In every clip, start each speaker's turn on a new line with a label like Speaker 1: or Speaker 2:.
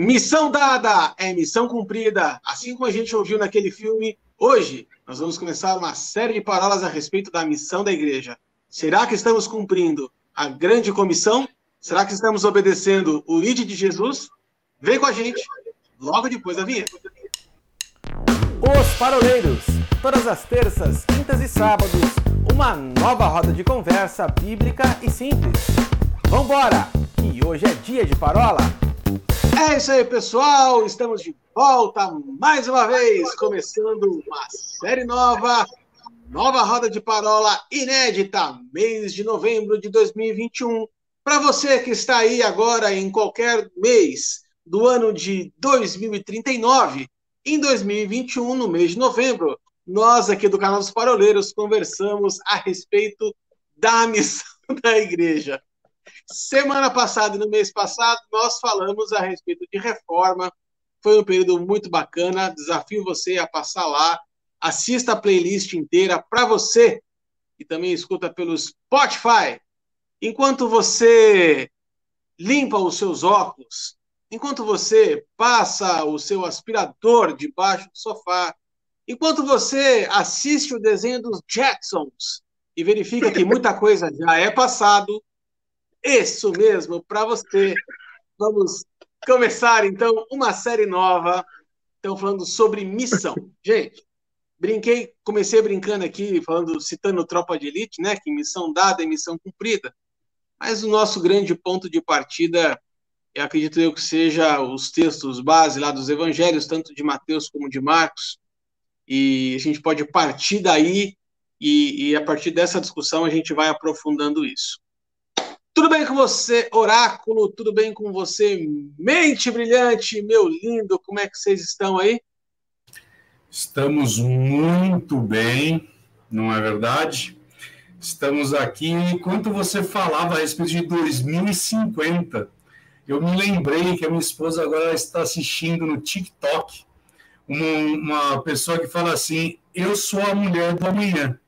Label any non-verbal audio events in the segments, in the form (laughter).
Speaker 1: Missão dada é missão cumprida. Assim como a gente ouviu naquele filme, hoje nós vamos começar uma série de parábolas a respeito da missão da igreja. Será que estamos cumprindo a grande comissão? Será que estamos obedecendo o lead de Jesus? Vem com a gente, logo depois da vinheta.
Speaker 2: Os Paroleiros, todas as terças, quintas e sábados, uma nova roda de conversa bíblica e simples. Vambora, que hoje é dia de parola.
Speaker 1: É isso aí, pessoal. Estamos de volta mais uma vez, começando uma série nova, nova roda de parola inédita, mês de novembro de 2021. Para você que está aí agora em qualquer mês do ano de 2039, em 2021, no mês de novembro, nós aqui do canal dos Paroleiros conversamos a respeito da missão (laughs) da igreja. Semana passada e no mês passado, nós falamos a respeito de reforma. Foi um período muito bacana. Desafio você a passar lá. Assista a playlist inteira para você e também escuta pelo Spotify. Enquanto você limpa os seus óculos, enquanto você passa o seu aspirador debaixo do sofá, enquanto você assiste o desenho dos Jacksons e verifica que muita coisa já é passado, isso mesmo, para você. Vamos começar então uma série nova. Então, falando sobre missão. (laughs) Gente, brinquei, comecei brincando aqui, falando, citando Tropa de Elite, né? Que missão dada é missão cumprida. Mas o nosso grande ponto de partida, eu acredito eu que seja os textos base lá dos evangelhos, tanto de Mateus como de Marcos. E a gente pode partir daí e, e a partir dessa discussão a gente vai aprofundando isso. Tudo bem com você, Oráculo? Tudo bem com você, Mente Brilhante, meu lindo? Como é que vocês estão aí?
Speaker 3: Estamos muito bem, não é verdade? Estamos aqui. Enquanto você falava a respeito de 2050, eu me lembrei que a minha esposa agora está assistindo no TikTok uma, uma pessoa que fala assim: Eu sou a mulher do amanhã.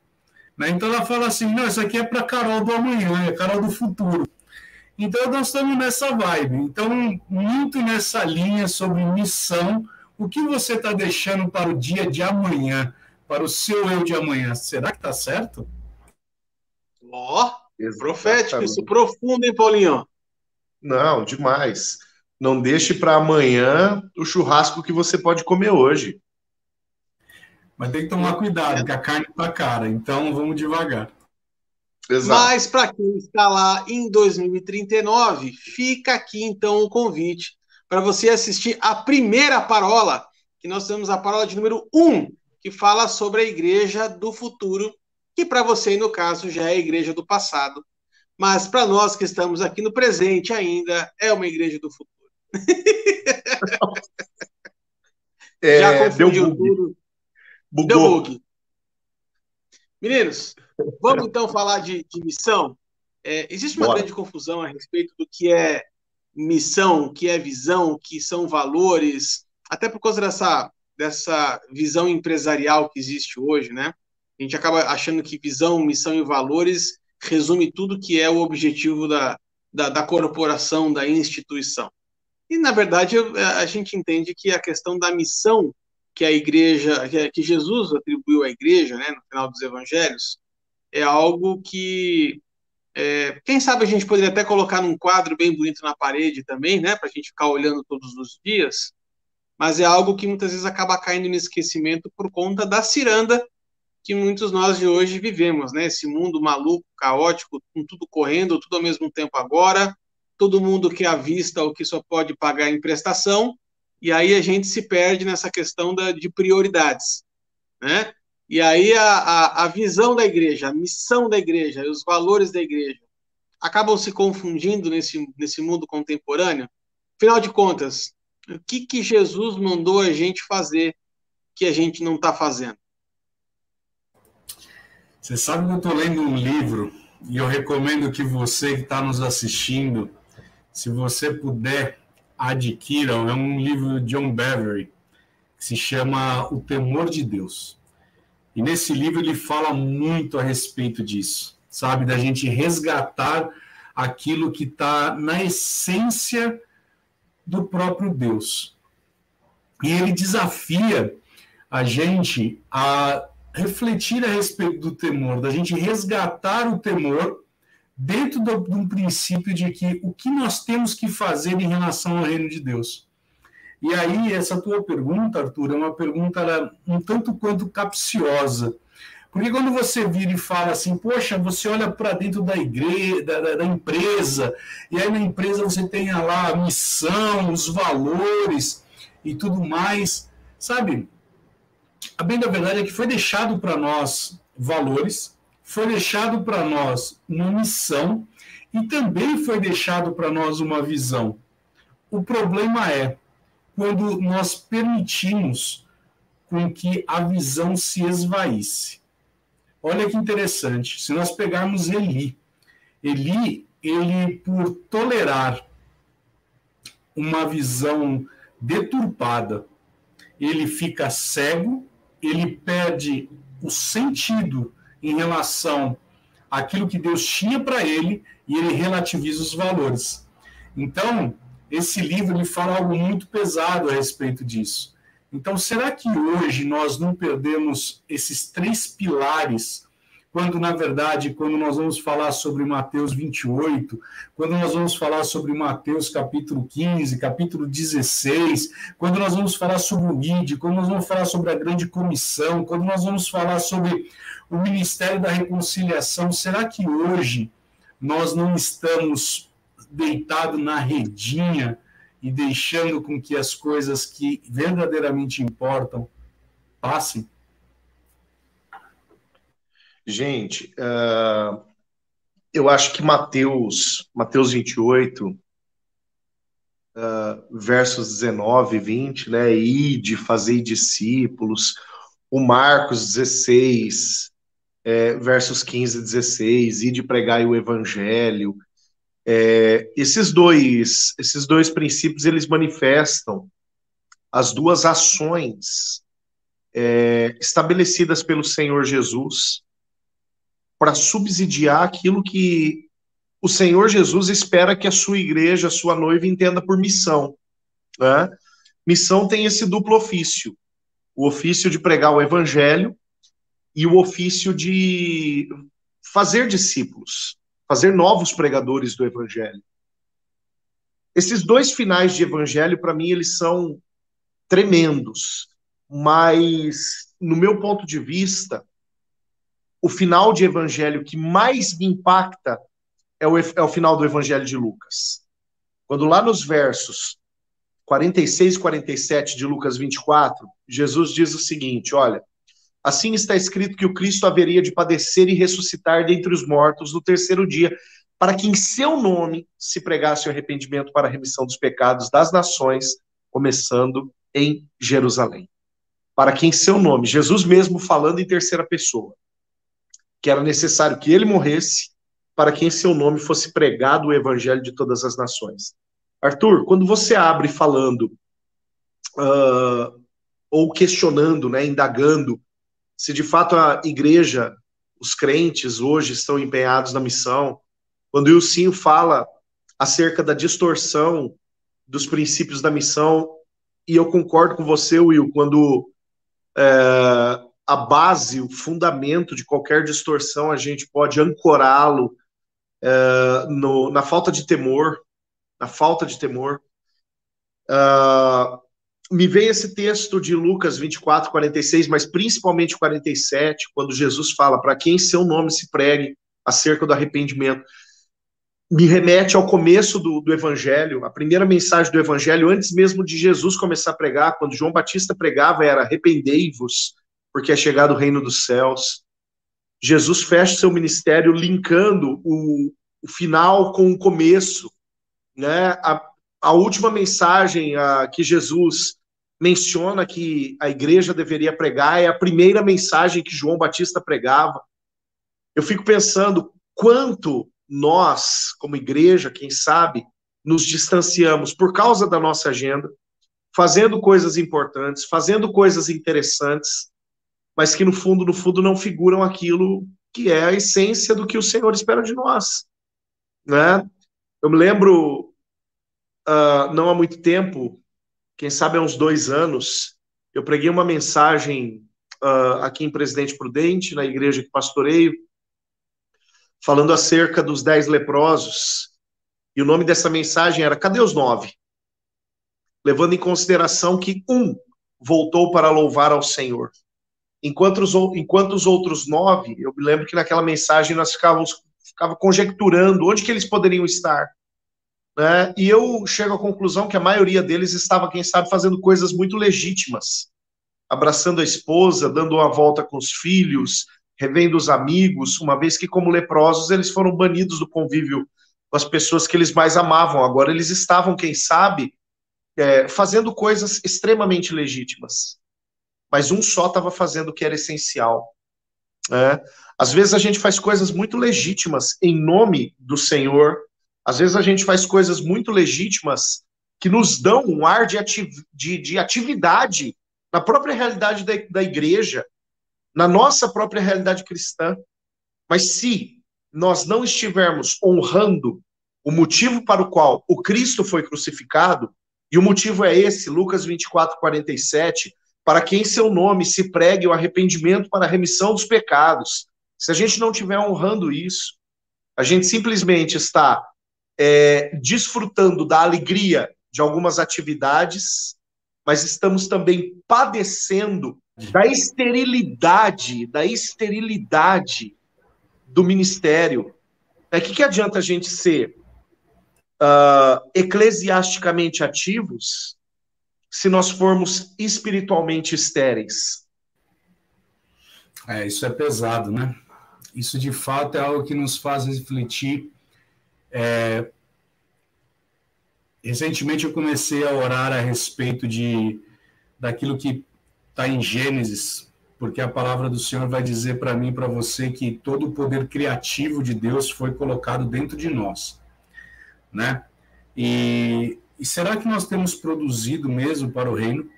Speaker 3: Né? Então ela fala assim: não, isso aqui é para Carol do amanhã, é Carol do futuro. Então nós estamos nessa vibe. Então, muito nessa linha sobre missão, o que você está deixando para o dia de amanhã, para o seu eu de amanhã? Será que está certo?
Speaker 1: Ó, oh, profético, isso profundo, hein, Paulinho?
Speaker 4: Não, demais. Não deixe para amanhã o churrasco que você pode comer hoje.
Speaker 3: Mas tem que tomar cuidado, porque a carne está cara, então vamos devagar.
Speaker 1: Exato. Mas para quem está lá em 2039, fica aqui então o convite para você assistir a primeira parola, que nós temos a parola de número 1, que fala sobre a igreja do futuro, que para você, no caso, já é a igreja do passado. Mas para nós que estamos aqui no presente ainda, é uma igreja do futuro. (laughs)
Speaker 4: É, já confundiu tudo.
Speaker 1: Bugou. Deu bug. Meninos, vamos então falar de, de missão. É, existe uma Bora. grande confusão a respeito do que é missão, o que é visão, o que são valores, até por causa dessa, dessa visão empresarial que existe hoje, né? A gente acaba achando que visão, missão e valores resume tudo que é o objetivo da, da, da corporação, da instituição. E, na verdade, a gente entende que a questão da missão que a igreja, que Jesus atribuiu à igreja, né, no final dos evangelhos, é algo que, é, quem sabe a gente poderia até colocar num quadro bem bonito na parede também, né, para a gente ficar olhando todos os dias, mas é algo que muitas vezes acaba caindo no esquecimento por conta da ciranda que muitos nós de hoje vivemos, né, esse mundo maluco, caótico, com tudo correndo, tudo ao mesmo tempo agora, todo mundo que avista o que só pode pagar em prestação, e aí a gente se perde nessa questão da, de prioridades, né? E aí a, a, a visão da igreja, a missão da igreja, os valores da igreja acabam se confundindo nesse, nesse mundo contemporâneo. Afinal de contas, o que, que Jesus mandou a gente fazer que a gente não está fazendo?
Speaker 3: Você sabe que eu estou lendo um livro e eu recomendo que você que está nos assistindo, se você puder adquiram. É um livro de John Beverly que se chama O Temor de Deus. E nesse livro ele fala muito a respeito disso, sabe? Da gente resgatar aquilo que está na essência do próprio Deus. E ele desafia a gente a refletir a respeito do temor, da gente resgatar o temor dentro do, de um princípio de que o que nós temos que fazer em relação ao reino de Deus. E aí, essa tua pergunta, Arthur, é uma pergunta um tanto quanto capciosa. Porque quando você vira e fala assim, poxa, você olha para dentro da igreja, da, da, empresa, e aí na empresa você tem lá a missão, os valores e tudo mais, sabe? A bem da verdade é que foi deixado para nós valores, foi deixado para nós uma missão e também foi deixado para nós uma visão. O problema é quando nós permitimos com que a visão se esvaísse. Olha que interessante, se nós pegarmos Eli, Eli, ele por tolerar uma visão deturpada, ele fica cego, ele perde o sentido em relação àquilo que Deus tinha para ele e ele relativiza os valores. Então, esse livro ele fala algo muito pesado a respeito disso. Então, será que hoje nós não perdemos esses três pilares, quando, na verdade, quando nós vamos falar sobre Mateus 28, quando nós vamos falar sobre Mateus capítulo 15, capítulo 16, quando nós vamos falar sobre o ID, quando nós vamos falar sobre a grande comissão, quando nós vamos falar sobre o Ministério da Reconciliação, será que hoje nós não estamos deitados na redinha, e deixando com que as coisas que verdadeiramente importam passem?
Speaker 4: Gente, uh, eu acho que Mateus, Mateus 28, uh, versos 19 e 20, né? Ide, fazei discípulos. O Marcos 16, é, versos 15 e 16, ide pregai o evangelho. É, esses dois, esses dois princípios eles manifestam as duas ações é, estabelecidas pelo Senhor Jesus para subsidiar aquilo que o Senhor Jesus espera que a sua igreja, a sua noiva, entenda por missão. Né? Missão tem esse duplo ofício: o ofício de pregar o evangelho e o ofício de fazer discípulos fazer novos pregadores do evangelho. Esses dois finais de evangelho, para mim, eles são tremendos, mas, no meu ponto de vista, o final de evangelho que mais me impacta é o, é o final do evangelho de Lucas. Quando lá nos versos 46 e 47 de Lucas 24, Jesus diz o seguinte: olha, Assim está escrito que o Cristo haveria de padecer e ressuscitar dentre os mortos no terceiro dia, para que em seu nome se pregasse o arrependimento para a remissão dos pecados das nações, começando em Jerusalém. Para que em seu nome, Jesus mesmo falando em terceira pessoa, que era necessário que ele morresse, para que em seu nome fosse pregado o evangelho de todas as nações. Arthur, quando você abre falando uh, ou questionando, né, indagando se de fato a igreja, os crentes hoje estão empenhados na missão, quando o Ilcinho fala acerca da distorção dos princípios da missão, e eu concordo com você, Will, quando é, a base, o fundamento de qualquer distorção, a gente pode ancorá-lo é, na falta de temor, na falta de temor. Uh, me veio esse texto de Lucas 24, 46, mas principalmente 47, quando Jesus fala para quem seu nome se pregue acerca do arrependimento. Me remete ao começo do, do Evangelho, a primeira mensagem do Evangelho, antes mesmo de Jesus começar a pregar, quando João Batista pregava, era arrependei-vos, porque é chegado o reino dos céus. Jesus fecha seu ministério linkando o, o final com o começo. Né? A, a última mensagem a, que Jesus menciona que a igreja deveria pregar, é a primeira mensagem que João Batista pregava. Eu fico pensando quanto nós, como igreja, quem sabe, nos distanciamos por causa da nossa agenda, fazendo coisas importantes, fazendo coisas interessantes, mas que no fundo, no fundo, não figuram aquilo que é a essência do que o Senhor espera de nós. Né? Eu me lembro uh, não há muito tempo, quem sabe há uns dois anos, eu preguei uma mensagem uh, aqui em Presidente Prudente, na igreja que pastoreio, falando acerca dos dez leprosos. E o nome dessa mensagem era Cadê os nove? Levando em consideração que um voltou para louvar ao Senhor. Enquanto os, enquanto os outros nove, eu me lembro que naquela mensagem nós ficávamos ficava conjecturando onde que eles poderiam estar. Né? E eu chego à conclusão que a maioria deles estava, quem sabe, fazendo coisas muito legítimas, abraçando a esposa, dando uma volta com os filhos, revendo os amigos, uma vez que, como leprosos, eles foram banidos do convívio com as pessoas que eles mais amavam. Agora, eles estavam, quem sabe, é, fazendo coisas extremamente legítimas. Mas um só estava fazendo o que era essencial. Né? Às vezes a gente faz coisas muito legítimas em nome do Senhor, às vezes a gente faz coisas muito legítimas que nos dão um ar de, ati de, de atividade na própria realidade da, da igreja, na nossa própria realidade cristã. Mas se nós não estivermos honrando o motivo para o qual o Cristo foi crucificado, e o motivo é esse, Lucas 24, 47, para que em seu nome se pregue o arrependimento para a remissão dos pecados. Se a gente não estiver honrando isso, a gente simplesmente está é, desfrutando da alegria de algumas atividades, mas estamos também padecendo da esterilidade, da esterilidade do ministério. O é, que, que adianta a gente ser uh, eclesiasticamente ativos se nós formos espiritualmente estéreis?
Speaker 3: É, isso é pesado, né? Isso de fato é algo que nos faz refletir. É... Recentemente eu comecei a orar a respeito de daquilo que está em Gênesis, porque a palavra do Senhor vai dizer para mim para você que todo o poder criativo de Deus foi colocado dentro de nós, né? E, e será que nós temos produzido mesmo para o reino?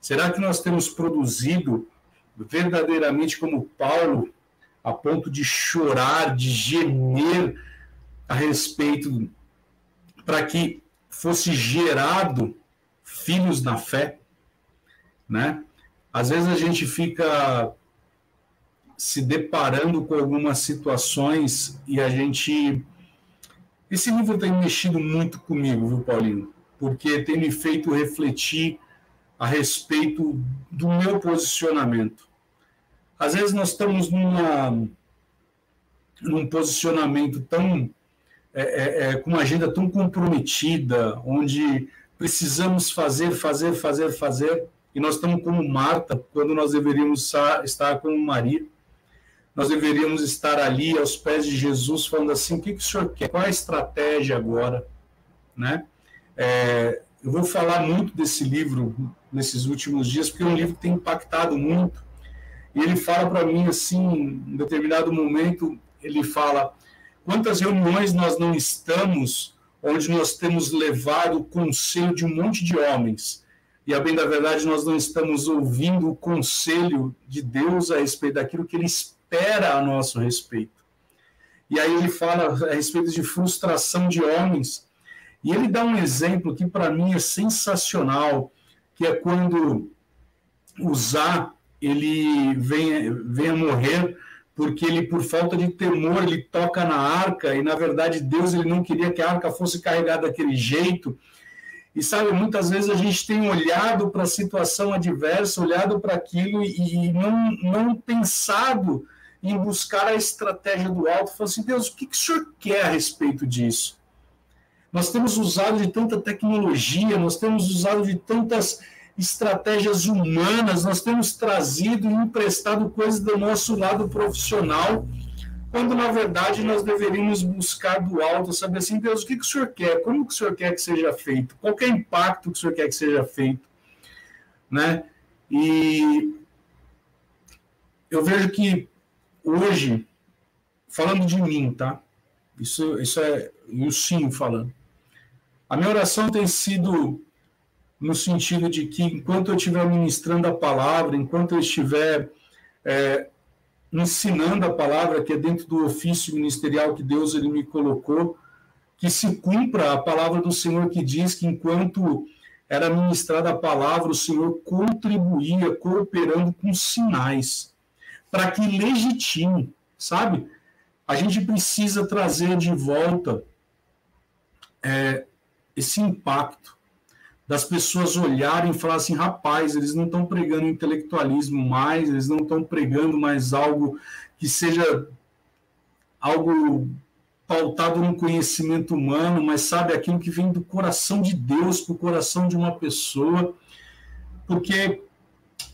Speaker 3: Será que nós temos produzido verdadeiramente como Paulo, a ponto de chorar, de gemer a respeito, para que fosse gerado filhos na fé, né? Às vezes a gente fica se deparando com algumas situações e a gente esse livro tem mexido muito comigo, viu, Paulinho? Porque tem me feito refletir a respeito do meu posicionamento. Às vezes nós estamos numa, num posicionamento tão. É, é, é, com uma agenda tão comprometida, onde precisamos fazer, fazer, fazer, fazer, e nós estamos como Marta, quando nós deveríamos estar como Maria nós deveríamos estar ali aos pés de Jesus, falando assim: o que, que o senhor quer? Qual a estratégia agora? Né? É, eu vou falar muito desse livro nesses últimos dias, porque é um livro que tem impactado muito. E ele fala para mim assim, em determinado momento, ele fala: quantas reuniões nós não estamos onde nós temos levado o conselho de um monte de homens, e a bem da verdade nós não estamos ouvindo o conselho de Deus a respeito daquilo que ele espera a nosso respeito. E aí ele fala a respeito de frustração de homens. E ele dá um exemplo que para mim é sensacional, que é quando Uzá ele vem, vem a morrer porque ele por falta de temor ele toca na arca e na verdade Deus ele não queria que a arca fosse carregada daquele jeito. E sabe, muitas vezes a gente tem olhado para a situação adversa, olhado para aquilo e, e não, não pensado em buscar a estratégia do alto, falando assim, Deus, o que, que o senhor quer a respeito disso? Nós temos usado de tanta tecnologia, nós temos usado de tantas estratégias humanas, nós temos trazido e emprestado coisas do nosso lado profissional, quando na verdade nós deveríamos buscar do alto, saber assim, Deus, o que, que o senhor quer? Como que o senhor quer que seja feito? Qual é o impacto que o senhor quer que seja feito? Né? E eu vejo que hoje, falando de mim, tá? Isso, isso é o sim falando. A minha oração tem sido no sentido de que, enquanto eu estiver ministrando a palavra, enquanto eu estiver é, ensinando a palavra, que é dentro do ofício ministerial que Deus ele me colocou, que se cumpra a palavra do Senhor que diz que enquanto era ministrada a palavra, o Senhor contribuía cooperando com sinais para que legitime, sabe? A gente precisa trazer de volta é, esse impacto das pessoas olharem e falar assim, rapaz, eles não estão pregando intelectualismo mais, eles não estão pregando mais algo que seja algo pautado no conhecimento humano, mas sabe aquilo que vem do coração de Deus para o coração de uma pessoa, porque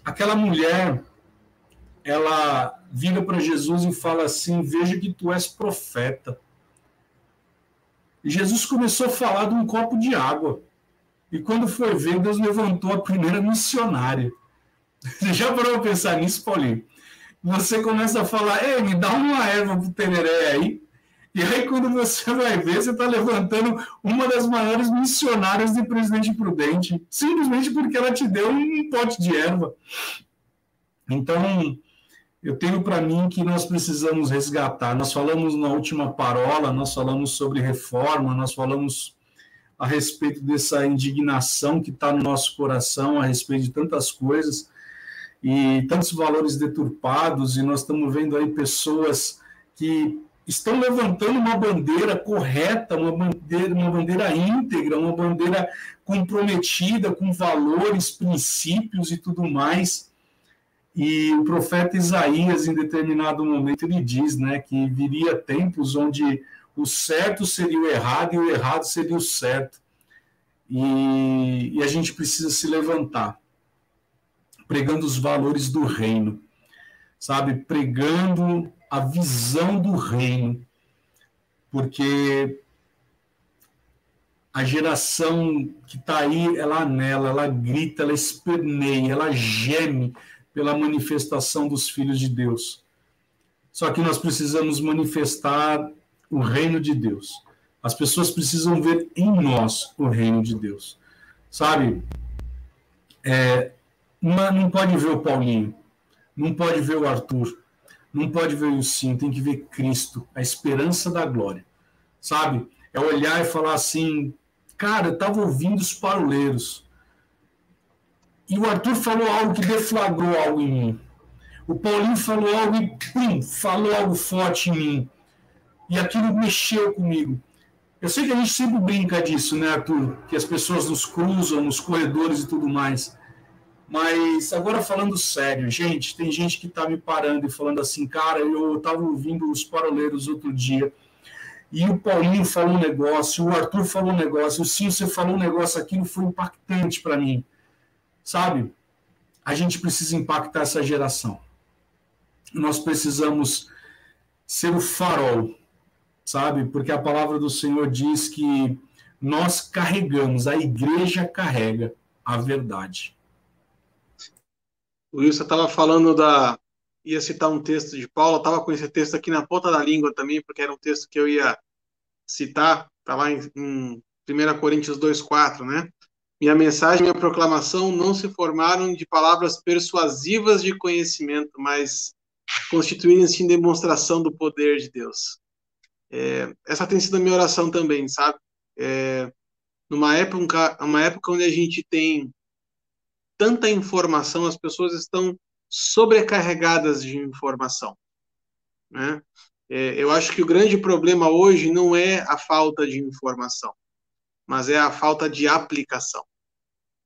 Speaker 3: aquela mulher ela vira para Jesus e fala assim: Veja que tu és profeta. E Jesus começou a falar de um copo de água. E quando foi ver, Deus levantou a primeira missionária. Você já parou para pensar nisso, Paulinho? Você começa a falar: Ei, me dá uma erva para o tereré aí. E aí, quando você vai ver, você está levantando uma das maiores missionárias de Presidente Prudente, simplesmente porque ela te deu um pote de erva. Então, eu tenho para mim que nós precisamos resgatar. Nós falamos na última parola, nós falamos sobre reforma, nós falamos a respeito dessa indignação que está no nosso coração, a respeito de tantas coisas e tantos valores deturpados, e nós estamos vendo aí pessoas que estão levantando uma bandeira correta, uma bandeira, uma bandeira íntegra, uma bandeira comprometida com valores, princípios e tudo mais. E o profeta Isaías, em determinado momento, ele diz né, que viria tempos onde o certo seria o errado e o errado seria o certo. E, e a gente precisa se levantar, pregando os valores do reino, sabe? Pregando a visão do reino, porque a geração que está aí, ela anela, ela grita, ela esperneia, ela geme pela manifestação dos filhos de Deus. Só que nós precisamos manifestar o reino de Deus. As pessoas precisam ver em nós o reino de Deus. Sabe? É, não, não pode ver o Paulinho, não pode ver o Arthur, não pode ver o sim, tem que ver Cristo, a esperança da glória. Sabe? É olhar e falar assim, cara, eu estava ouvindo os paroleiros. E o Arthur falou algo que deflagrou algo em mim. O Paulinho falou algo e pum, falou algo forte em mim. E aquilo mexeu comigo. Eu sei que a gente sempre brinca disso, né, Arthur? Que as pessoas nos cruzam nos corredores e tudo mais. Mas agora falando sério, gente, tem gente que está me parando e falando assim, cara, eu estava ouvindo os paroleiros outro dia e o Paulinho falou um negócio, o Arthur falou um negócio, o você falou um negócio, aquilo foi impactante para mim, sabe? A gente precisa impactar essa geração. Nós precisamos ser o farol, sabe? Porque a palavra do Senhor diz que nós carregamos, a igreja carrega a verdade.
Speaker 1: O Wilson estava falando da. ia citar um texto de Paulo, estava com esse texto aqui na ponta da língua também, porque era um texto que eu ia citar, está lá em, em 1 Coríntios 2,4, né? Minha mensagem minha proclamação não se formaram de palavras persuasivas de conhecimento, mas constituírem-se em demonstração do poder de Deus. É, essa tem sido a minha oração também, sabe? É, numa época, uma época onde a gente tem tanta informação, as pessoas estão sobrecarregadas de informação. Né? É, eu acho que o grande problema hoje não é a falta de informação, mas é a falta de aplicação,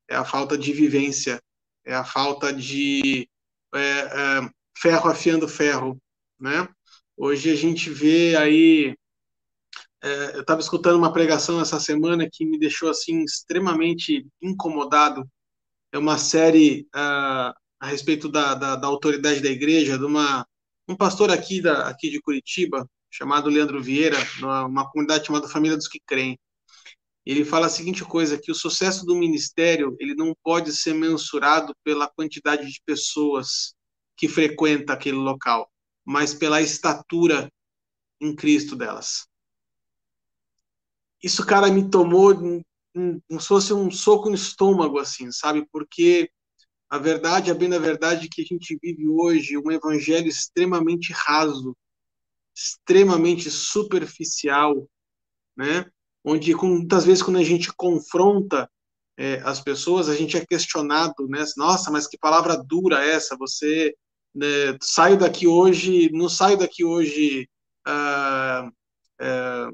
Speaker 1: é a falta de vivência, é a falta de é, é, ferro afiando ferro. Né? Hoje a gente vê aí. É, eu estava escutando uma pregação essa semana que me deixou assim extremamente incomodado é uma série uh, a respeito da, da, da, autoridade da igreja, de uma, um pastor aqui, da, aqui de Curitiba, chamado Leandro Vieira, numa comunidade chamada Família dos que Creem. Ele fala a seguinte coisa, que o sucesso do ministério ele não pode ser mensurado pela quantidade de pessoas que frequenta aquele local, mas pela estatura em Cristo delas. Isso, cara, me tomou como se fosse um soco no estômago, assim, sabe? Porque a verdade, a bem da verdade, que a gente vive hoje um evangelho extremamente raso, extremamente superficial, né? onde muitas vezes quando a gente confronta é, as pessoas, a gente é questionado, né? Nossa, mas que palavra dura é essa? Você né, saio daqui hoje, não saio daqui hoje ah, é,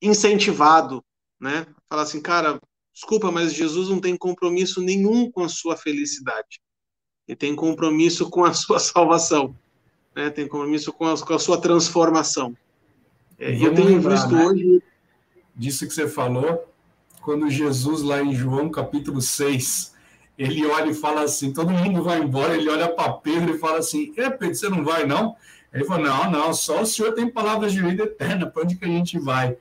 Speaker 1: incentivado, né? Falar assim, cara, desculpa, mas Jesus não tem compromisso nenhum com a sua felicidade. Ele tem compromisso com a sua (laughs) salvação, né? Tem compromisso com a, com a sua transformação.
Speaker 3: É, eu tenho lembrar, visto né? hoje disso que você falou, quando Jesus lá em João capítulo 6, ele olha e fala assim, todo mundo vai embora, ele olha para Pedro e fala assim, é Pedro, você não vai não? Ele falou, não, não, só o senhor tem palavras de vida eterna, para onde que a gente vai?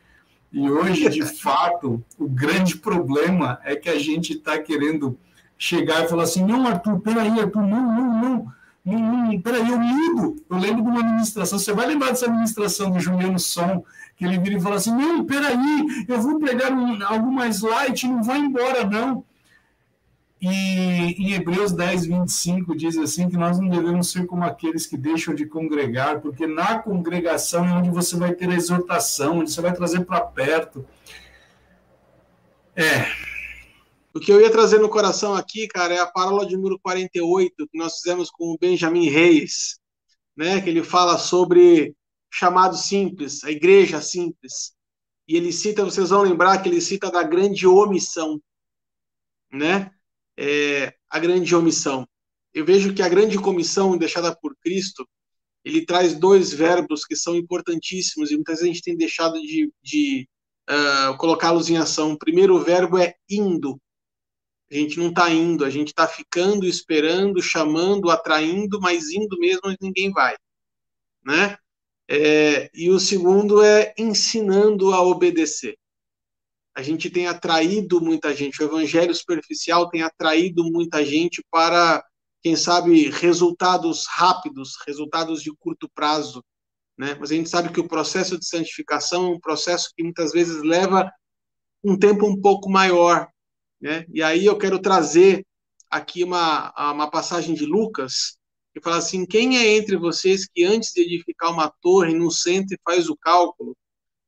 Speaker 3: E hoje, de (laughs) fato, o grande problema é que a gente está querendo chegar e falar assim, não, Arthur, peraí, Arthur, não, não, não, não, não peraí, eu mudo. Eu lembro de uma administração, você vai lembrar dessa administração do Juliano Som, que ele vira e fala assim, não, peraí, eu vou pregar um, algo mais light, não vai embora, não. E em Hebreus 10, 25 diz assim que nós não devemos ser como aqueles que deixam de congregar, porque na congregação é onde você vai ter a exortação, onde você vai trazer para perto.
Speaker 1: É. O que eu ia trazer no coração aqui, cara, é a parábola de número 48, que nós fizemos com o Benjamin Reis, né, que ele fala sobre chamado simples, a igreja simples. E ele cita, vocês vão lembrar que ele cita da grande omissão, né? É, a grande omissão. Eu vejo que a grande comissão deixada por Cristo, ele traz dois verbos que são importantíssimos e muitas vezes a gente tem deixado de, de uh, colocá-los em ação. O primeiro verbo é indo. A gente não está indo, a gente está ficando, esperando, chamando, atraindo, mas indo mesmo ninguém vai, né? É, e o segundo é ensinando a obedecer a gente tem atraído muita gente, o evangelho superficial tem atraído muita gente para, quem sabe, resultados rápidos, resultados de curto prazo, né? Mas a gente sabe que o processo de santificação é um processo que muitas vezes leva um tempo um pouco maior, né? E aí eu quero trazer aqui uma, uma passagem de Lucas, que fala assim: quem é entre vocês que antes de edificar uma torre não senta e faz o cálculo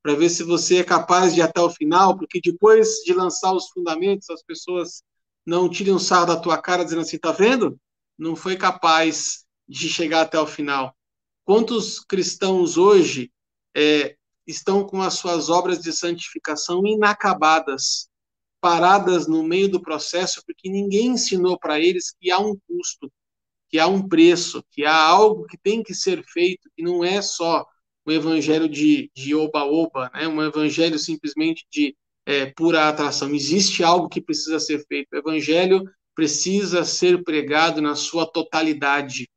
Speaker 1: para ver se você é capaz de ir até o final, porque depois de lançar os fundamentos, as pessoas não tiram sarro da tua cara dizendo assim, tá vendo? Não foi capaz de chegar até o final. Quantos cristãos hoje é, estão com as suas obras de santificação inacabadas, paradas no meio do processo, porque ninguém ensinou para eles que há um custo, que há um preço, que há algo que tem que ser feito, que não é só um evangelho de oba-oba, né? um evangelho simplesmente de é, pura atração. Existe algo que precisa ser feito. O evangelho precisa ser pregado na sua totalidade.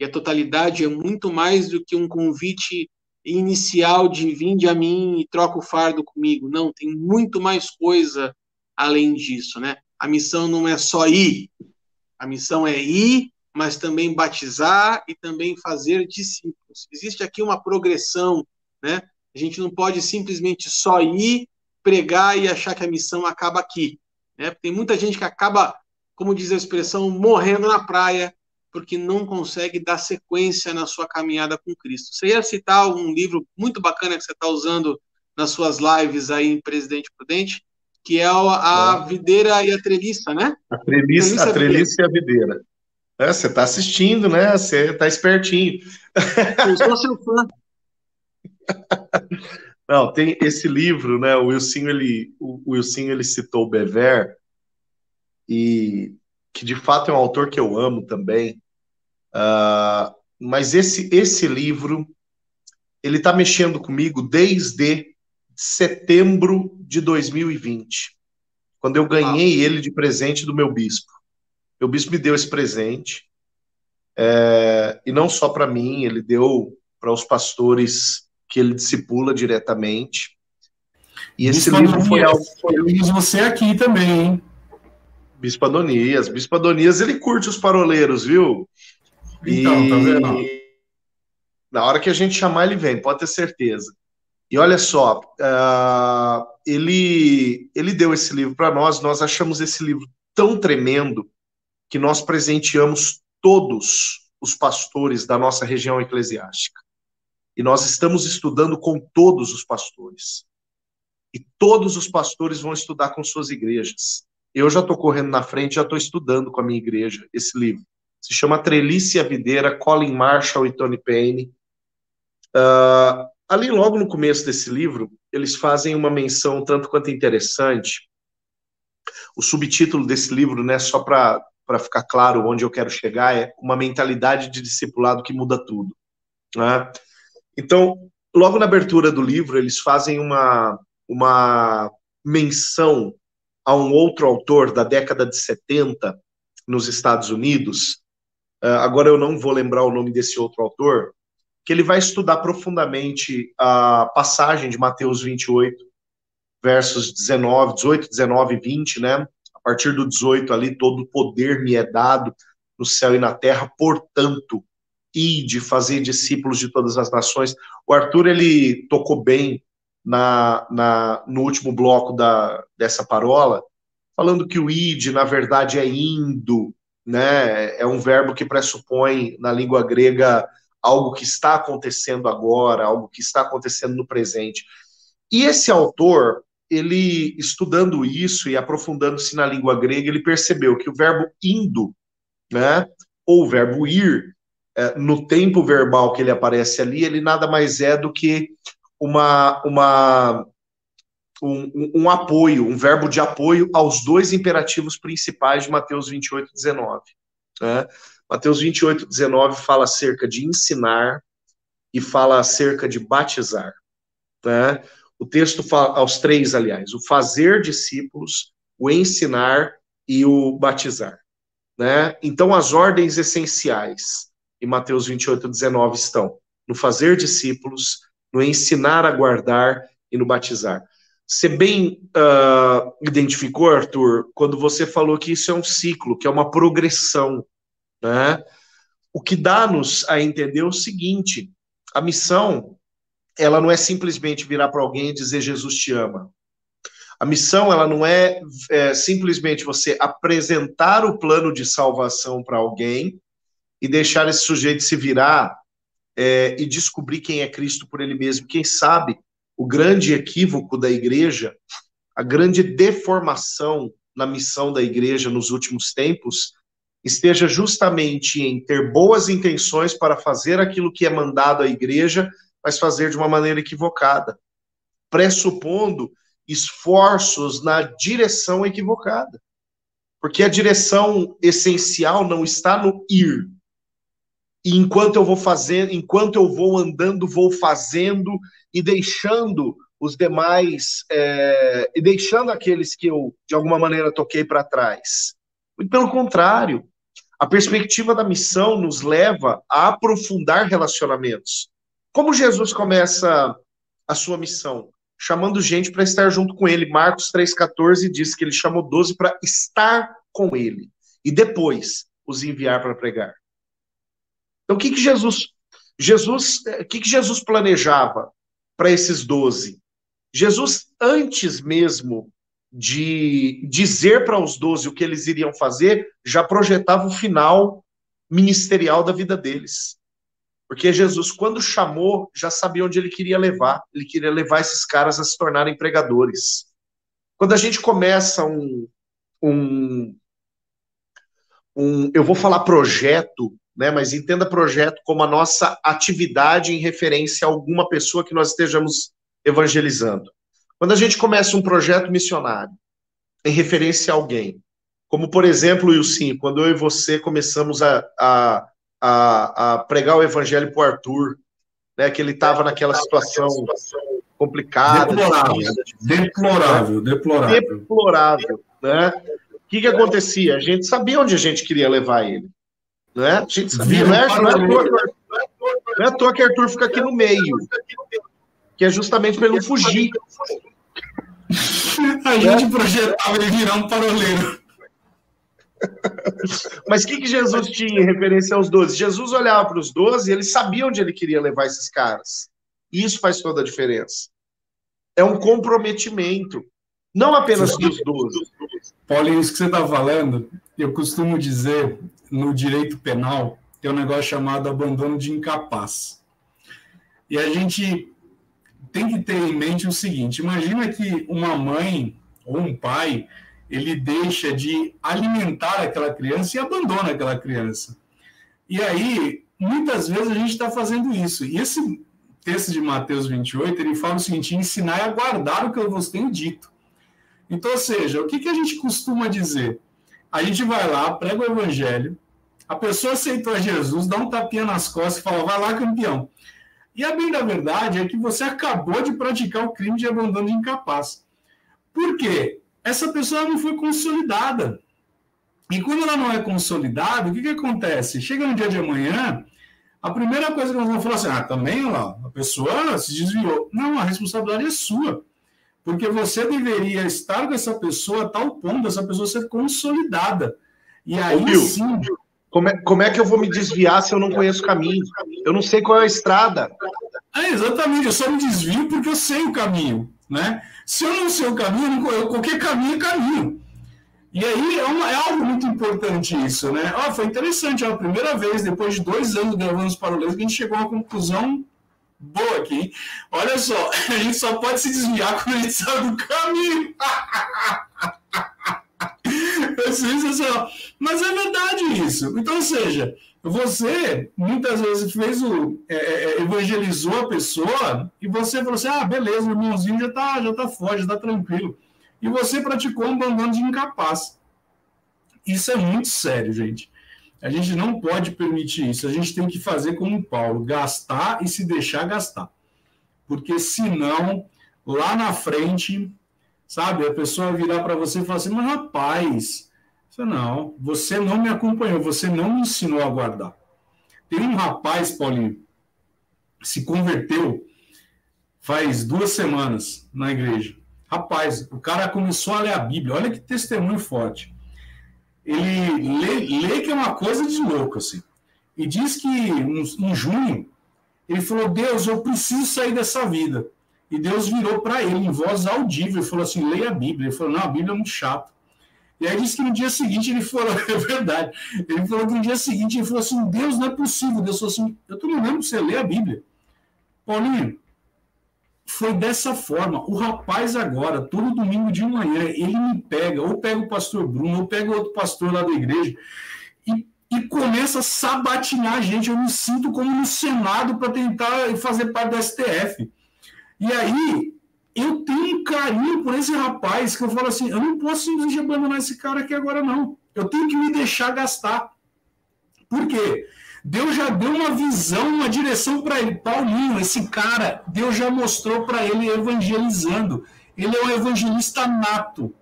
Speaker 1: E a totalidade é muito mais do que um convite inicial de vinde a mim e troca o fardo comigo. Não, tem muito mais coisa além disso, né? A missão não é só ir. A missão é ir mas também batizar e também fazer discípulos. Existe aqui uma progressão, né? A gente não pode simplesmente só ir, pregar e achar que a missão acaba aqui. Né? Tem muita gente que acaba, como diz a expressão, morrendo na praia, porque não consegue dar sequência na sua caminhada com Cristo. Você ia citar um livro muito bacana que você está usando nas suas lives aí em Presidente Prudente, que é a, a Videira e a Treliça, né?
Speaker 4: A Treliça, a treliça e a Videira. É, você está assistindo, né? Você está espertinho. Eu sou seu fã. (laughs) Não, tem esse livro, né? O Wilson ele, o Wilson ele citou o Bever e que de fato é um autor que eu amo também. Uh, mas esse esse livro ele está mexendo comigo desde setembro de 2020, quando eu ganhei ah. ele de presente do meu bispo. O bispo me deu esse presente, é, e não só para mim, ele deu para os pastores que ele discipula diretamente.
Speaker 3: E esse bispo livro foi algo. Eu uso você aqui também, hein?
Speaker 4: Bispo Adonias. Bispo Adonias, ele curte os paroleiros, viu? Então, e... tá vendo? Na hora que a gente chamar, ele vem, pode ter certeza. E olha só, uh, ele, ele deu esse livro para nós, nós achamos esse livro tão tremendo que nós presenteamos todos os pastores da nossa região eclesiástica. E nós estamos estudando com todos os pastores. e todos os pastores vão estudar com suas igrejas. Eu já estou correndo na frente, já estou estudando com a minha igreja esse livro. Se chama Trelice a Videira, Colin Marshall e Tony Payne. Uh, ali, logo no começo desse livro, eles fazem uma menção tanto quanto interessante. O subtítulo desse livro, né, só para ficar claro onde eu quero chegar, é Uma Mentalidade de Discipulado que Muda Tudo. Né? Então, logo na abertura do livro, eles fazem uma, uma menção a um outro autor da década de 70 nos Estados Unidos. Uh, agora eu não vou lembrar o nome desse outro autor, que ele vai estudar profundamente a passagem de Mateus 28, versos 19, 18, 19 e 20, né? Partir do 18 ali, todo o poder me é dado no céu e na terra, portanto, e de fazer discípulos de todas as nações. O Arthur, ele tocou bem na, na, no último bloco da, dessa parola, falando que o id, na verdade, é indo, né? É um verbo que pressupõe, na língua grega, algo que está acontecendo agora, algo que está acontecendo no presente. E esse autor, ele estudando isso e aprofundando-se na língua grega, ele percebeu que o verbo indo, né, ou o verbo ir, é, no tempo verbal que ele aparece ali, ele nada mais é do que uma, uma um, um, apoio, um verbo de apoio aos dois imperativos principais de Mateus 28, 19. Né? Mateus 28, 19 fala acerca de ensinar e fala acerca de batizar. Né? O texto fala aos três, aliás, o fazer discípulos, o ensinar e o batizar. Né? Então, as ordens essenciais em Mateus 28, 19 estão no fazer discípulos, no ensinar a guardar e no batizar. Você bem uh, identificou, Arthur, quando você falou que isso é um ciclo, que é uma progressão. Né? O que dá-nos a entender o seguinte: a missão, ela não é simplesmente virar para alguém e dizer Jesus te ama. A missão, ela não é, é simplesmente você apresentar o plano de salvação para alguém e deixar esse sujeito se virar é, e descobrir quem é Cristo por ele mesmo. Quem sabe o grande equívoco da igreja, a grande deformação na missão da igreja nos últimos tempos, esteja justamente em ter boas intenções para fazer aquilo que é mandado à igreja, mas fazer de uma maneira equivocada, pressupondo esforços na direção equivocada. Porque a direção essencial não está no ir, e enquanto eu vou fazendo, enquanto eu vou andando, vou fazendo e deixando os demais, é, e deixando aqueles que eu, de alguma maneira, toquei para trás. Muito pelo contrário, a perspectiva da missão nos leva a aprofundar relacionamentos. Como Jesus começa a sua missão? Chamando gente para estar junto com ele. Marcos 3,14 diz que ele chamou 12 para estar com ele e depois os enviar para pregar. Então, o que, que Jesus, Jesus, eh, o que, que Jesus planejava para esses doze? Jesus, antes mesmo de dizer para os doze o que eles iriam fazer, já projetava o final ministerial da vida deles. Porque Jesus, quando chamou, já sabia onde ele queria levar. Ele queria levar esses caras a se tornarem pregadores. Quando a gente começa um, um, um eu vou falar projeto, né? Mas entenda projeto como a nossa atividade em referência a alguma pessoa que nós estejamos evangelizando. Quando a gente começa um projeto missionário em referência a alguém, como por exemplo, Wilson, quando eu e você começamos a, a, a, a pregar o evangelho para o Arthur, né, que ele estava naquela situação complicada.
Speaker 3: Deplorável, deplorável, né? deplorável.
Speaker 4: Deplorável, né? O que, que acontecia? A gente sabia onde a gente queria levar ele. Né? A gente sabia, não é, não, é toa, não é à toa que Arthur fica aqui no meio, que é justamente para ele não fugir.
Speaker 3: A gente projetava ele virar um paroleiro. (laughs)
Speaker 4: Mas o que, que Jesus tinha em referência aos doze? Jesus olhava para os doze e ele sabia onde ele queria levar esses caras. E isso faz toda a diferença. É um comprometimento. Não apenas dos doze.
Speaker 3: Paulinho, isso que você está falando, eu costumo dizer no direito penal, tem um negócio chamado abandono de incapaz. E a gente tem que ter em mente o seguinte: imagina que uma mãe ou um pai ele deixa de alimentar aquela criança e abandona aquela criança. E aí, muitas vezes a gente está fazendo isso. E esse texto de Mateus 28, ele fala o seguinte: ensinar e aguardar o que eu vos tenho dito. Então, ou seja, o que, que a gente costuma dizer? A gente vai lá, prega o evangelho, a pessoa aceitou Jesus, dá um tapinha nas costas e fala, vai lá, campeão. E a bem da verdade é que você acabou de praticar o crime de abandono de incapaz. Por quê? Essa pessoa não foi consolidada. E quando ela não é consolidada, o que, que acontece? Chega no dia de amanhã, a primeira coisa que nós vamos falar assim, ah, também, lá, a pessoa se desviou. Não, a responsabilidade é sua. Porque você deveria estar com essa pessoa a tal ponto dessa pessoa ser consolidada. E aí
Speaker 4: Ô,
Speaker 3: sim.
Speaker 4: Como é, como é que eu vou me desviar se eu não conheço o caminho? Eu não sei qual é a estrada.
Speaker 3: É, exatamente, eu só me desvio porque eu sei o caminho. Né? Se eu não sei o caminho, eu, qualquer caminho é caminho. E aí é, uma, é, algo muito importante isso, né? Oh, foi interessante, é a primeira vez, depois de dois anos gravando os paralelos, que a gente chegou a uma conclusão boa aqui. Hein? Olha só, (laughs) a gente só pode se desviar quando a gente sabe do caminho. (laughs) é sensacional. Mas é verdade isso. Então, seja, você muitas vezes fez o é, é, é, evangelizou a pessoa e você falou assim: ah, beleza, o irmãozinho já está já tá forte, já está tranquilo. E você praticou um abandono de incapaz. Isso é muito sério, gente. A gente não pode permitir isso. A gente tem que fazer como Paulo, gastar e se deixar gastar. Porque senão, lá na frente, sabe, a pessoa virar para você e falar assim: mas rapaz, você não, você não me acompanhou, você não me ensinou a guardar. Tem um rapaz, Paulinho, se converteu faz duas semanas na igreja. Rapaz, o cara começou a ler a Bíblia, olha que testemunho forte. Ele lê, lê que é uma coisa de louco, assim. E diz que em junho, ele falou: Deus, eu preciso sair dessa vida. E Deus virou para ele em voz audível e falou assim: leia a Bíblia. Ele falou: não, a Bíblia é muito chato. E aí disse que no dia seguinte ele falou, (laughs) é verdade, ele falou que no dia seguinte ele falou assim, Deus não é possível. Deus falou assim, eu estou mandando você ler a Bíblia. Paulinho, foi dessa forma. O rapaz agora, todo domingo de manhã, ele me pega, ou pega o pastor Bruno, ou pega outro pastor lá da igreja, e, e começa a sabatinar a gente. Eu me sinto como no Senado para tentar fazer parte do STF. E aí, eu tenho um carinho por esse rapaz que eu falo assim, eu não posso simplesmente abandonar esse cara aqui agora, não. Eu tenho que me deixar gastar. Por quê? Deus já deu uma visão, uma direção para ele. Paulinho, esse cara, Deus já mostrou para ele evangelizando. Ele é um evangelista nato.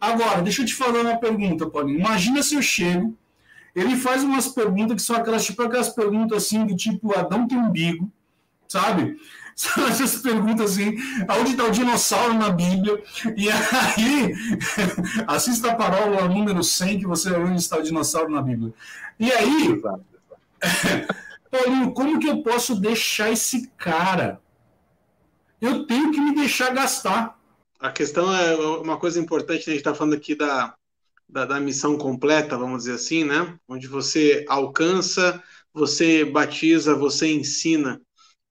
Speaker 3: Agora, deixa eu te falar uma pergunta, Paulinho. Imagina se eu chego, ele faz umas perguntas que são aquelas, tipo aquelas perguntas assim, do tipo, Adão tem umbigo, sabe? (laughs) São essas perguntas assim, aonde está o dinossauro na Bíblia? E aí, (laughs) assista a parola número 100 que você ver onde está o dinossauro na Bíblia. E aí, (laughs) Paulinho, como que eu posso deixar esse cara? Eu tenho que me deixar gastar.
Speaker 1: A questão é uma coisa importante, né? a gente está falando aqui da, da, da missão completa, vamos dizer assim, né? Onde você alcança, você batiza, você ensina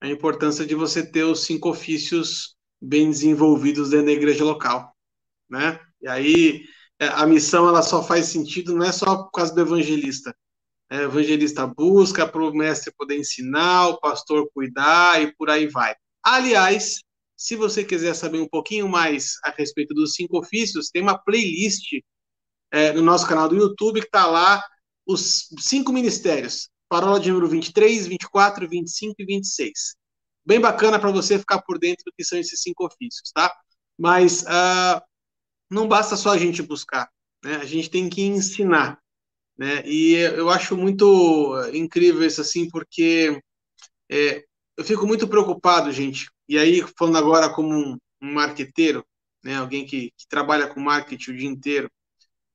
Speaker 1: a importância de você ter os cinco ofícios bem desenvolvidos dentro da igreja local, né? E aí é, a missão ela só faz sentido não é só por causa do evangelista. É, o evangelista busca para o mestre poder ensinar, o pastor cuidar e por aí vai. Aliás, se você quiser saber um pouquinho mais a respeito dos cinco ofícios, tem uma playlist é, no nosso canal do YouTube que está lá os cinco ministérios parola de número 23, 24, 25 e 26. Bem bacana para você ficar por dentro do que são esses cinco ofícios, tá? Mas uh, não basta só a gente buscar, né? A gente tem que ensinar, né? E eu acho muito incrível isso assim, porque é, eu fico muito preocupado, gente. E aí, falando agora como um, um marqueteiro, né? Alguém que, que trabalha com marketing o dia inteiro,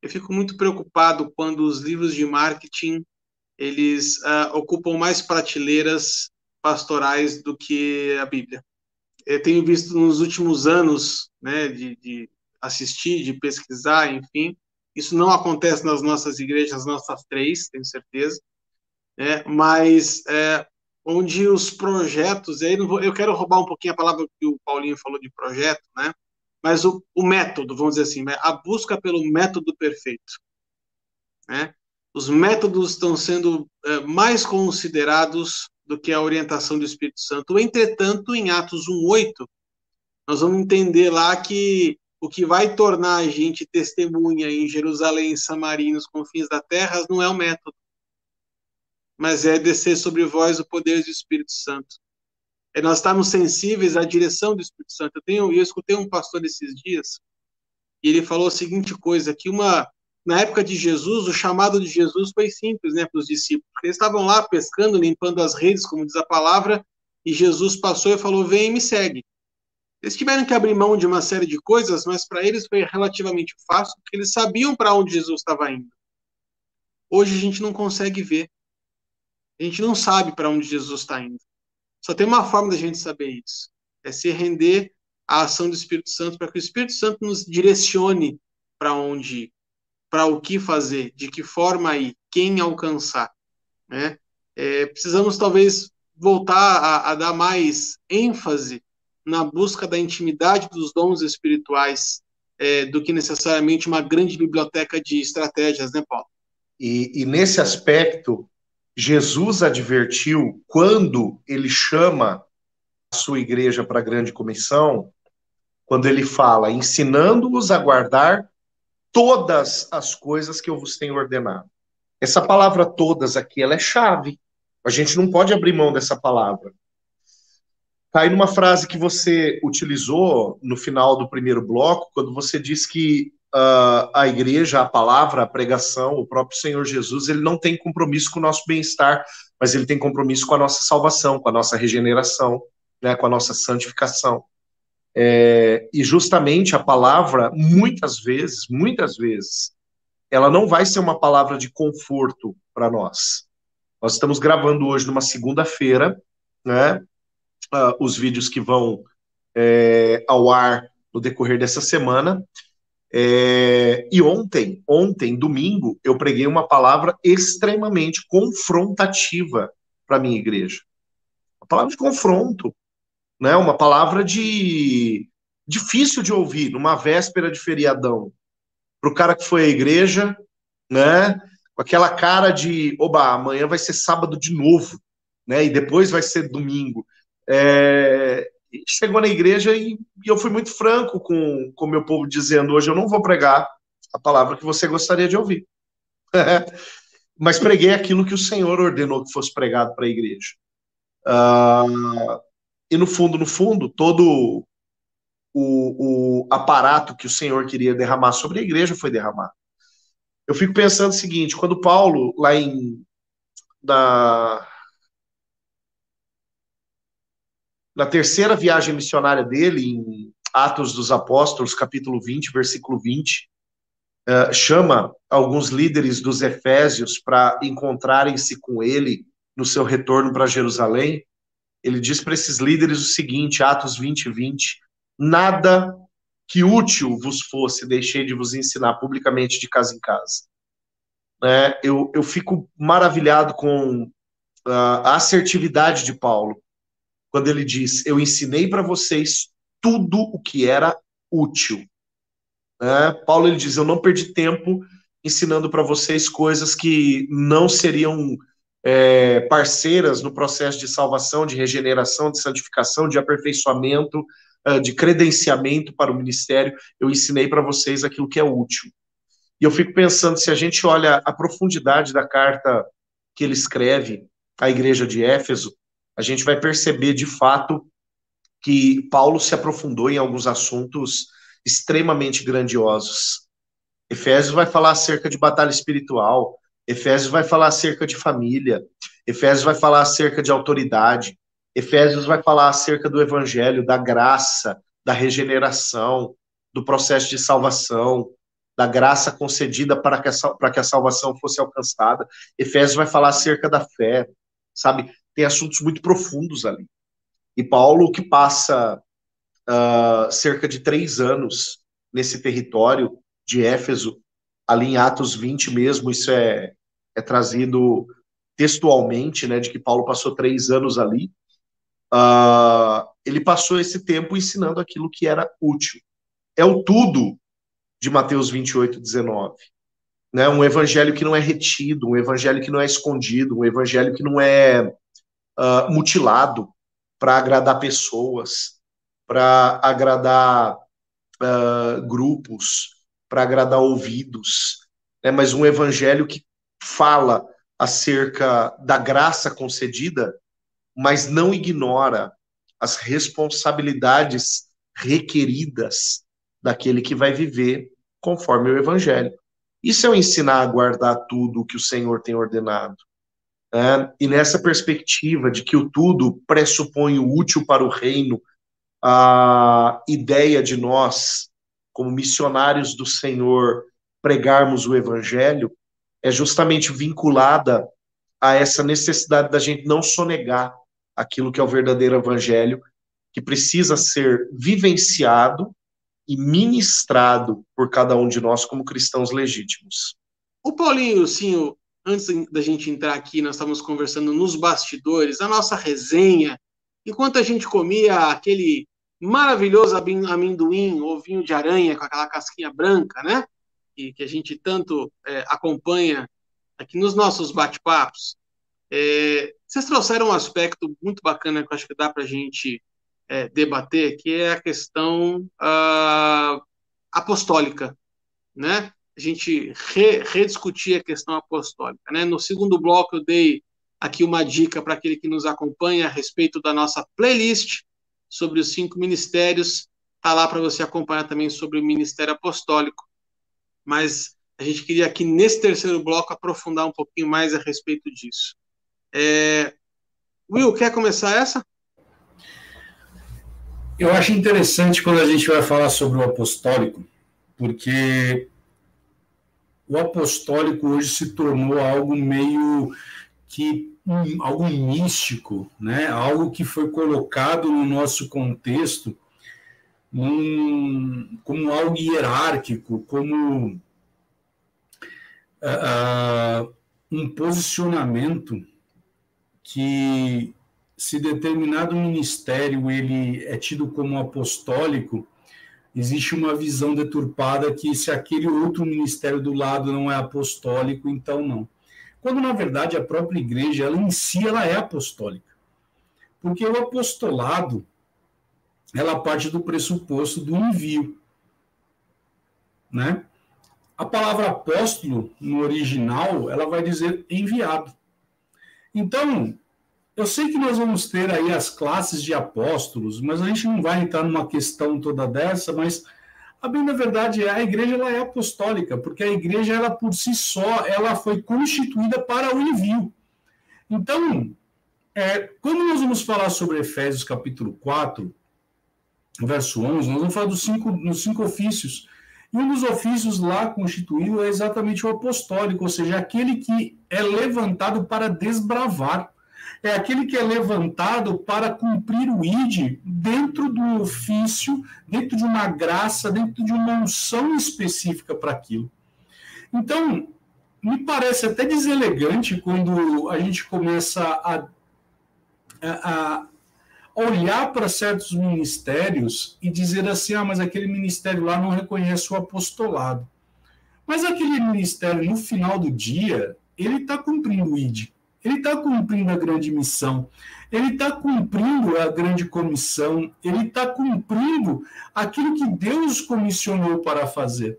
Speaker 1: eu fico muito preocupado quando os livros de marketing eles uh, ocupam mais prateleiras pastorais do que a Bíblia. Eu tenho visto nos últimos anos, né, de, de assistir, de pesquisar, enfim, isso não acontece nas nossas igrejas, nossas três, tenho certeza, né, mas é, onde os projetos, aí vou, eu quero roubar um pouquinho a palavra que o Paulinho falou de projeto, né? Mas o, o método, vamos dizer assim, né? a busca pelo método perfeito, né? Os métodos estão sendo é, mais considerados do que a orientação do Espírito Santo. Entretanto, em Atos 1:8, nós vamos entender lá que o que vai tornar a gente testemunha em Jerusalém, em Samaria, nos confins da terra, não é o método, mas é descer sobre vós o poder do Espírito Santo. É nós estarmos sensíveis à direção do Espírito Santo. Eu, tenho, eu escutei um pastor esses dias, e ele falou a seguinte coisa, que uma na época de Jesus, o chamado de Jesus foi simples, né, para os discípulos. Eles estavam lá pescando, limpando as redes, como diz a palavra, e Jesus passou e falou: "Vem e me segue". Eles tiveram que abrir mão de uma série de coisas, mas para eles foi relativamente fácil, porque eles sabiam para onde Jesus estava indo. Hoje a gente não consegue ver. A gente não sabe para onde Jesus está indo. Só tem uma forma da gente saber isso: é se render à ação do Espírito Santo, para que o Espírito Santo nos direcione para onde ir, para o que fazer, de que forma ir, quem alcançar. Né? É, precisamos talvez voltar a, a dar mais ênfase na busca da intimidade dos dons espirituais é, do que necessariamente uma grande biblioteca de estratégias, né, Paulo?
Speaker 4: E, e nesse aspecto, Jesus advertiu quando ele chama a sua igreja para a grande comissão, quando ele fala, ensinando-os a guardar todas as coisas que eu vos tenho ordenado. Essa palavra todas aqui, ela é chave. A gente não pode abrir mão dessa palavra. Tá aí numa frase que você utilizou no final do primeiro bloco, quando você diz que uh, a igreja, a palavra, a pregação, o próprio Senhor Jesus, ele não tem compromisso com o nosso bem-estar, mas ele tem compromisso com a nossa salvação, com a nossa regeneração, né, com a nossa santificação. É, e justamente a palavra, muitas vezes, muitas vezes, ela não vai ser uma palavra de conforto para nós. Nós estamos gravando hoje numa segunda-feira, né? uh, os vídeos que vão é, ao ar no decorrer dessa semana. É, e ontem, ontem, domingo, eu preguei uma palavra extremamente confrontativa para minha igreja. Uma palavra de confronto, né? Uma palavra de difícil de ouvir numa véspera de feriadão para o cara que foi à igreja, né? Com aquela cara de, oba, amanhã vai ser sábado de novo, né? E depois vai ser domingo. É, chegou na igreja e, e, eu fui muito franco com o meu povo, dizendo: hoje eu não vou pregar a palavra que você gostaria de ouvir. (laughs) Mas preguei aquilo que o Senhor ordenou que fosse pregado para a igreja. Uh, e no fundo, no fundo, todo o, o aparato que o Senhor queria derramar sobre a igreja foi derramado. Eu fico pensando o seguinte: quando Paulo, lá em. Na, na terceira viagem missionária dele, em Atos dos Apóstolos, capítulo 20, versículo 20, uh, eh, chama alguns líderes dos Efésios para encontrarem-se com ele no seu retorno para Jerusalém. Ele diz para esses líderes o seguinte, Atos 20, 20, nada que útil vos fosse, deixei de vos ensinar publicamente de casa em casa. É, eu, eu fico maravilhado com uh, a assertividade de Paulo quando ele diz: Eu ensinei para vocês tudo o que era útil. É, Paulo ele diz: Eu não perdi tempo ensinando para vocês coisas que não seriam é, parceiras no processo de salvação, de regeneração, de santificação, de aperfeiçoamento, uh, de credenciamento para o ministério. Eu ensinei para vocês aquilo que é útil. E eu fico pensando, se a gente olha a profundidade da carta que ele escreve à igreja de Éfeso, a gente vai perceber de fato que Paulo se aprofundou em alguns assuntos extremamente grandiosos. Efésios vai falar acerca de batalha espiritual, Efésios vai falar acerca de família, Efésios vai falar acerca de autoridade, Efésios vai falar acerca do evangelho, da graça, da regeneração, do processo de salvação, da graça concedida para que a, para que a salvação fosse alcançada. Efésios vai falar acerca da fé, sabe? tem assuntos muito profundos ali. E Paulo, que passa uh, cerca de três anos nesse território de Éfeso, ali em Atos 20 mesmo, isso é, é trazido textualmente, né, de que Paulo passou três anos ali, uh, ele passou esse tempo ensinando aquilo que era útil. É o tudo de Mateus 28, 19. Né? Um evangelho que não é retido, um evangelho que não é escondido, um evangelho que não é uh, mutilado para agradar pessoas, para agradar uh, grupos, para agradar ouvidos, né? mas um evangelho que fala acerca da graça concedida, mas não ignora as responsabilidades requeridas daquele que vai viver conforme o evangelho. Isso é ensinar a guardar tudo o que o Senhor tem ordenado. Né? E nessa perspectiva de que o tudo pressupõe o útil para o reino, a ideia de nós, como missionários do Senhor, pregarmos o evangelho, é justamente vinculada a essa necessidade da gente não sonegar aquilo que é o verdadeiro evangelho, que precisa ser vivenciado e ministrado por cada um de nós como cristãos legítimos.
Speaker 1: O Paulinho, sim, antes da gente entrar aqui, nós estávamos conversando nos bastidores, a nossa resenha, enquanto a gente comia aquele maravilhoso amendoim, ovinho de aranha com aquela casquinha branca, né? e que a gente tanto é, acompanha aqui nos nossos bate-papos, é, vocês trouxeram um aspecto muito bacana que eu acho que dá para a gente é, debater, que é a questão uh, apostólica, né? A gente re, rediscutir a questão apostólica, né? No segundo bloco eu dei aqui uma dica para aquele que nos acompanha a respeito da nossa playlist sobre os cinco ministérios, tá lá para você acompanhar também sobre o ministério apostólico mas a gente queria aqui nesse terceiro bloco aprofundar um pouquinho mais a respeito disso. É... Will, quer começar essa?
Speaker 3: Eu acho interessante quando a gente vai falar sobre o apostólico, porque o apostólico hoje se tornou algo meio que um, algo místico, né? Algo que foi colocado no nosso contexto como algo hierárquico, como uh, um posicionamento que, se determinado ministério ele é tido como apostólico, existe uma visão deturpada que se aquele outro ministério do lado não é apostólico, então não. Quando na verdade a própria igreja, ela em si, ela é apostólica. Porque o apostolado, ela parte do pressuposto do envio. Né? A palavra apóstolo, no original, ela vai dizer enviado. Então, eu sei que nós vamos ter aí as classes de apóstolos, mas a gente não vai entrar numa questão toda dessa, mas a bem da verdade é a igreja ela é apostólica, porque a igreja ela por si só, ela foi constituída para o envio. Então, é, quando nós vamos falar sobre Efésios capítulo 4, verso 11, nós vamos falar dos cinco, dos cinco ofícios. E um dos ofícios lá constituído é exatamente o apostólico, ou seja, aquele que é levantado para desbravar. É aquele que é levantado para cumprir o ID dentro do ofício, dentro de uma graça, dentro de uma unção específica para aquilo. Então, me parece até deselegante quando a gente começa a, a, olhar para certos ministérios e dizer assim: ah, mas aquele ministério lá não reconhece o apostolado. Mas aquele ministério, no final do dia, ele está cumprindo o ID, ele está cumprindo a grande missão, ele está cumprindo a grande comissão, ele está cumprindo aquilo que Deus comissionou para fazer.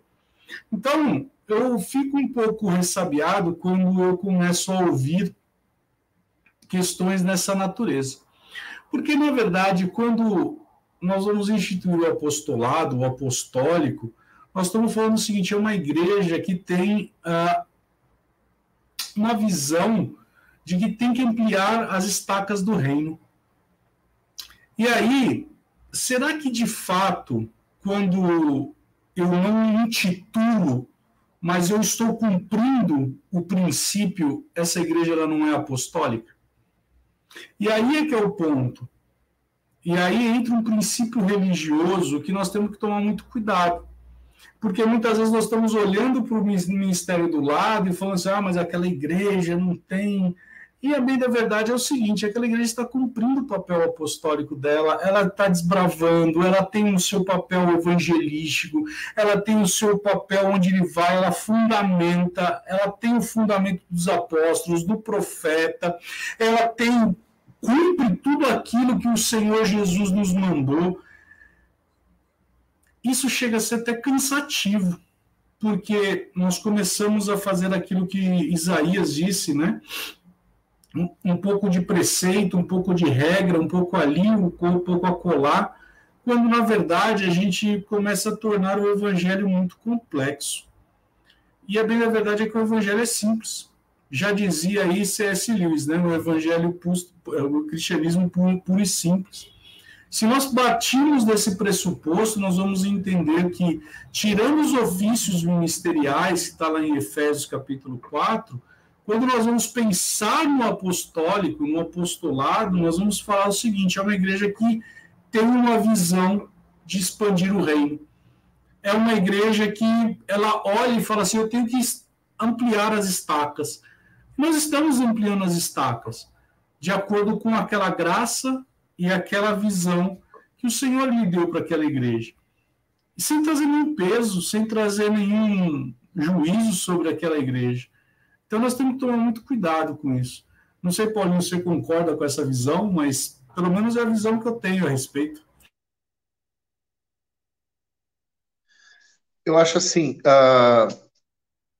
Speaker 3: Então, eu fico um pouco ressabiado quando eu começo a ouvir questões dessa natureza. Porque, na verdade, quando nós vamos instituir o apostolado, o apostólico, nós estamos falando o seguinte: é uma igreja que tem ah, uma visão de que tem que ampliar as estacas do reino. E aí, será que de fato, quando eu não intitulo, mas eu estou cumprindo o princípio, essa igreja ela não é apostólica? E aí é que é o ponto. E aí entra um princípio religioso que nós temos que tomar muito cuidado. Porque muitas vezes nós estamos olhando para o ministério do lado e falando assim: ah, mas aquela igreja não tem E a bem da verdade é o seguinte: aquela igreja está cumprindo o papel apostólico dela, ela está desbravando, ela tem o seu papel evangelístico, ela tem o seu papel onde ele vai, ela fundamenta, ela tem o fundamento dos apóstolos, do profeta, ela tem cumpre tudo aquilo que o Senhor Jesus nos mandou. Isso chega a ser até cansativo, porque nós começamos a fazer aquilo que Isaías disse, né? Um, um pouco de preceito, um pouco de regra, um pouco ali, um pouco acolá, quando na verdade a gente começa a tornar o evangelho muito complexo. E a bem da verdade é que o evangelho é simples já dizia aí C.S. Lewis, né, no Evangelho o cristianismo puro, puro e simples. Se nós batimos desse pressuposto, nós vamos entender que, tirando os ofícios ministeriais, que está lá em Efésios capítulo 4, quando nós vamos pensar no apostólico, no apostolado, nós vamos falar o seguinte: é uma igreja que tem uma visão de expandir o reino. É uma igreja que ela olha e fala assim: eu tenho que ampliar as estacas nós estamos ampliando as estacas de acordo com aquela graça e aquela visão que o Senhor lhe deu para aquela igreja. E sem trazer nenhum peso, sem trazer nenhum juízo sobre aquela igreja. Então nós temos que tomar muito cuidado com isso. Não sei, Paulinho, você concorda com essa visão, mas pelo menos é a visão que eu tenho a respeito.
Speaker 4: Eu acho assim, uh,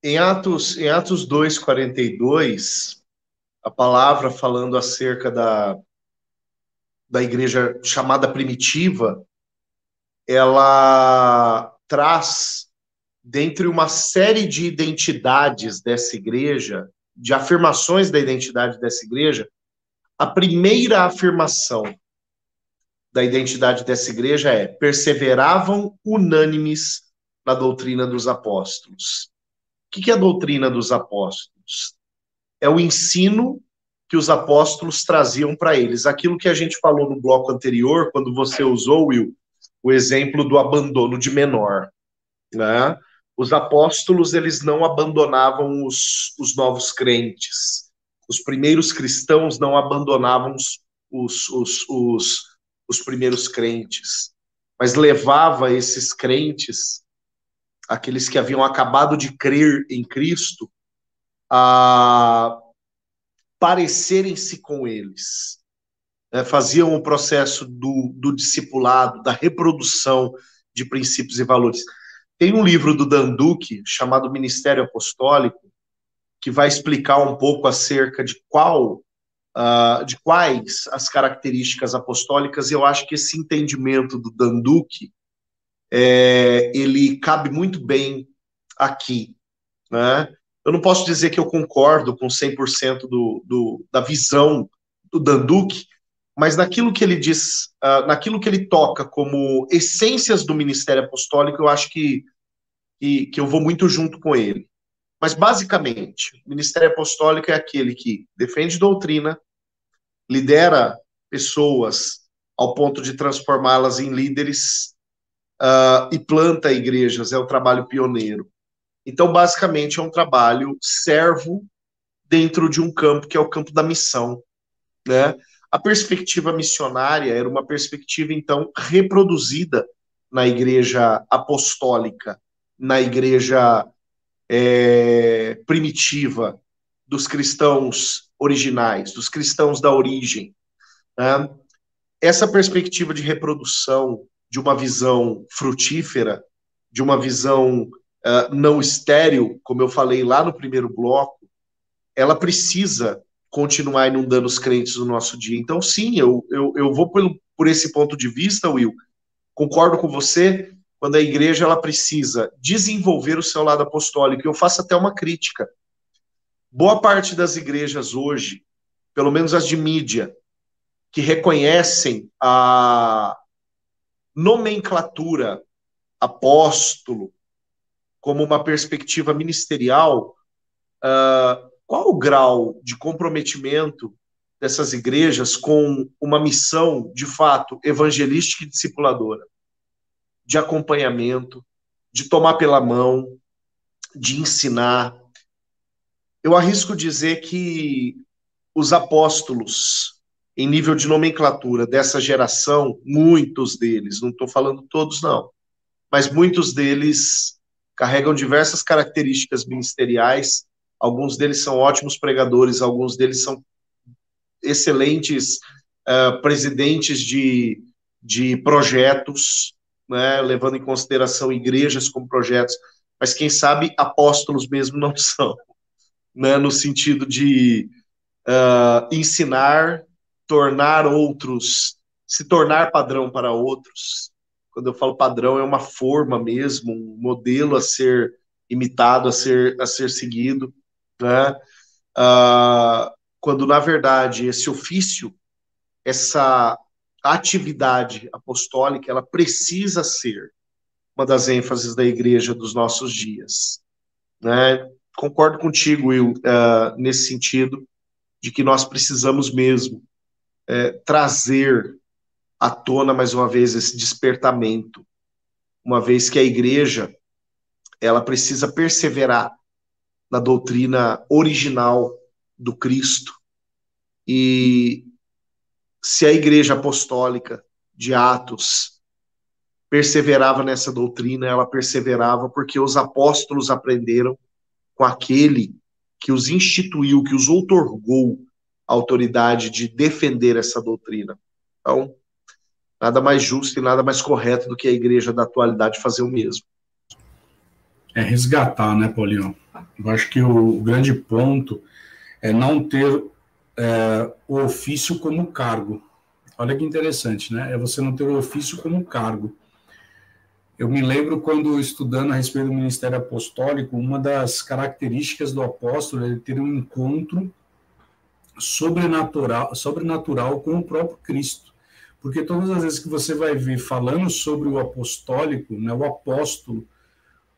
Speaker 4: em Atos, em Atos 2:42, a palavra falando acerca da, da igreja chamada primitiva, ela traz dentre uma série de identidades dessa igreja, de afirmações da identidade dessa igreja, a primeira afirmação da identidade dessa igreja é: perseveravam unânimes na doutrina dos apóstolos. O que é a doutrina dos apóstolos? É o ensino que os apóstolos traziam para eles. Aquilo que a gente falou no bloco anterior, quando você usou, Will, o exemplo do abandono de menor. Né? Os apóstolos, eles não abandonavam os, os novos crentes. Os primeiros cristãos não abandonavam os, os, os, os, os primeiros crentes, mas levava esses crentes aqueles que haviam acabado de crer em Cristo, a parecerem-se com eles. Né? Faziam o processo do, do discipulado, da reprodução de princípios e valores. Tem um livro do Dan Duque chamado Ministério Apostólico que vai explicar um pouco acerca de qual uh, de quais as características apostólicas. E eu acho que esse entendimento do Dan Duque é, ele cabe muito bem aqui. Né? Eu não posso dizer que eu concordo com 100% do, do, da visão do Danduque, mas naquilo que ele diz, uh, naquilo que ele toca como essências do ministério apostólico, eu acho que, que, que eu vou muito junto com ele. Mas, basicamente, o ministério apostólico é aquele que defende doutrina, lidera pessoas ao ponto de transformá-las em líderes uh, e planta igrejas, é o trabalho pioneiro. Então, basicamente, é um trabalho servo dentro de um campo que é o campo da missão. Né? A perspectiva missionária era uma perspectiva, então, reproduzida na igreja apostólica, na igreja é, primitiva, dos cristãos originais, dos cristãos da origem. Né? Essa perspectiva de reprodução, de uma visão frutífera, de uma visão uh, não estéril, como eu falei lá no primeiro bloco, ela precisa continuar inundando os crentes no nosso dia. Então, sim, eu, eu, eu vou por, por esse ponto de vista, Will. Concordo com você quando a igreja ela precisa desenvolver o seu lado apostólico. Eu faço até uma crítica. Boa parte das igrejas hoje, pelo menos as de mídia, que reconhecem a, nomenclatura apóstolo como uma perspectiva ministerial, uh, qual o grau de comprometimento dessas igrejas com uma missão, de fato, evangelística e discipuladora, de acompanhamento, de tomar pela mão, de ensinar. Eu arrisco dizer que os apóstolos, em nível de nomenclatura dessa geração, muitos deles, não estou falando todos, não, mas muitos deles carregam diversas características ministeriais. Alguns deles são ótimos pregadores, alguns deles são excelentes uh, presidentes de, de projetos, né, levando em consideração igrejas como projetos, mas quem sabe apóstolos mesmo não (laughs) são, né, no sentido de uh, ensinar, tornar outros, se tornar padrão para outros. Quando eu falo padrão, é uma forma mesmo, um modelo a ser imitado, a ser, a ser seguido, né? Uh, quando na verdade esse ofício, essa atividade apostólica, ela precisa ser uma das ênfases da igreja dos nossos dias. Né? Concordo contigo, Will, uh, nesse sentido, de que nós precisamos mesmo uh, trazer à tona, mais uma vez, esse despertamento, uma vez que a igreja ela precisa perseverar na doutrina original do Cristo. E se a igreja apostólica de Atos perseverava nessa doutrina, ela perseverava porque os apóstolos aprenderam com aquele que os instituiu, que os outorgou a autoridade de defender essa doutrina. Então, nada mais justo e nada mais correto do que a igreja da atualidade fazer o mesmo.
Speaker 3: É resgatar, né, Paulinho? Eu acho que o, grande ponto é não ter é, o ofício como cargo. Olha que interessante, né? É você não ter o ofício como cargo. Eu me lembro quando estudando a respeito do ministério apostólico, uma das características do apóstolo é ter um encontro sobrenatural, sobrenatural com o próprio Cristo. Porque todas as vezes que você vai ver falando sobre o apostólico, né, o apóstolo,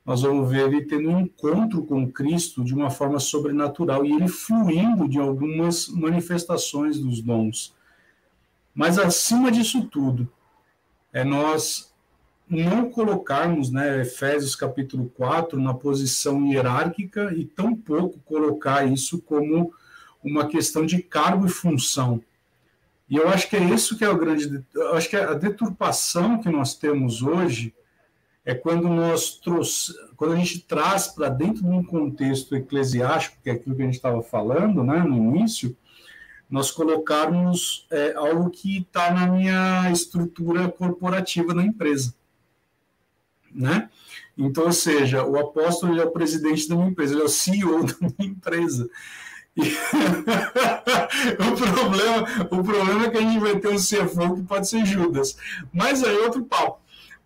Speaker 3: nós vamos ver ele tendo um encontro com Cristo de uma forma sobrenatural e ele fluindo de algumas manifestações dos dons. Mas acima disso tudo, é nós não colocarmos né, Efésios capítulo 4 na posição hierárquica e tampouco colocar isso como uma questão de cargo e função. E eu acho que é isso que é o grande. Acho que a deturpação que nós temos hoje é quando nós trouxe, quando a gente traz para dentro de um contexto eclesiástico, que é aquilo que a gente estava falando né, no início, nós colocarmos é, algo que está na minha estrutura corporativa da empresa né? Então, ou seja, o apóstolo é o presidente da minha empresa, ele é o CEO (laughs) da minha empresa. (laughs) O, problema, o problema é que a gente vai ter um CFO que pode ser Judas. Mas aí é outro papo.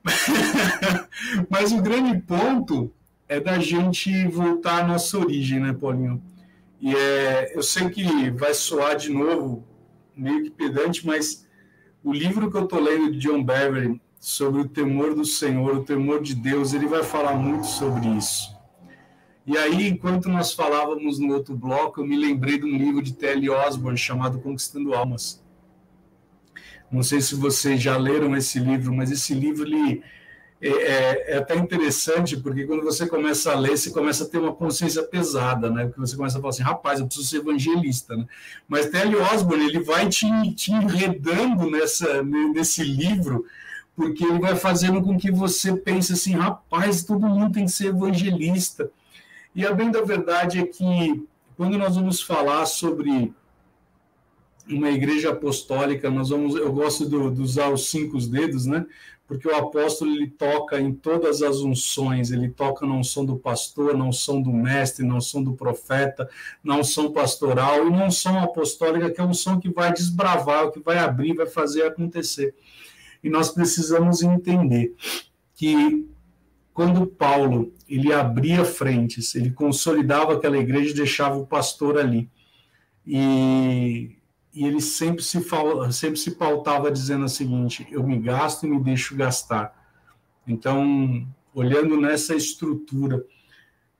Speaker 3: (laughs) Mas o grande ponto é da gente voltar à nossa origem, né, Paulinho? E é, eu sei que vai soar de novo meio que pedante, mas o livro que eu estou lendo de John Beverly, sobre o temor do Senhor, o temor de Deus, ele vai falar muito sobre isso. E aí, enquanto nós falávamos no outro bloco, eu me lembrei de um livro de T.L. Osborne chamado Conquistando Almas. Não sei se vocês já leram esse livro, mas esse livro ele é, é, é, até interessante, porque quando você começa a ler, você começa a ter uma consciência pesada, né? Porque você começa a falar assim, rapaz, eu preciso ser evangelista, né? Mas T.L. Osborne, ele vai te, te enredando nessa, nesse livro, porque ele vai fazendo com que você pense assim, rapaz, todo mundo tem que ser evangelista. E a bem da verdade é que quando nós vamos falar sobre uma igreja apostólica, nós vamos, eu gosto de, de usar os cinco dedos, né? Porque o apóstolo ele toca em todas as unções, ele toca na unção do pastor, na unção do mestre, na unção do profeta, na unção pastoral e na unção apostólica, que é a unção que vai desbravar, que vai abrir, vai fazer acontecer. E nós precisamos entender que quando Paulo ele abria frentes, ele consolidava aquela igreja e deixava o pastor ali. E, e ele sempre se, sempre se pautava dizendo o seguinte: eu me gasto e me deixo gastar. Então, olhando nessa estrutura,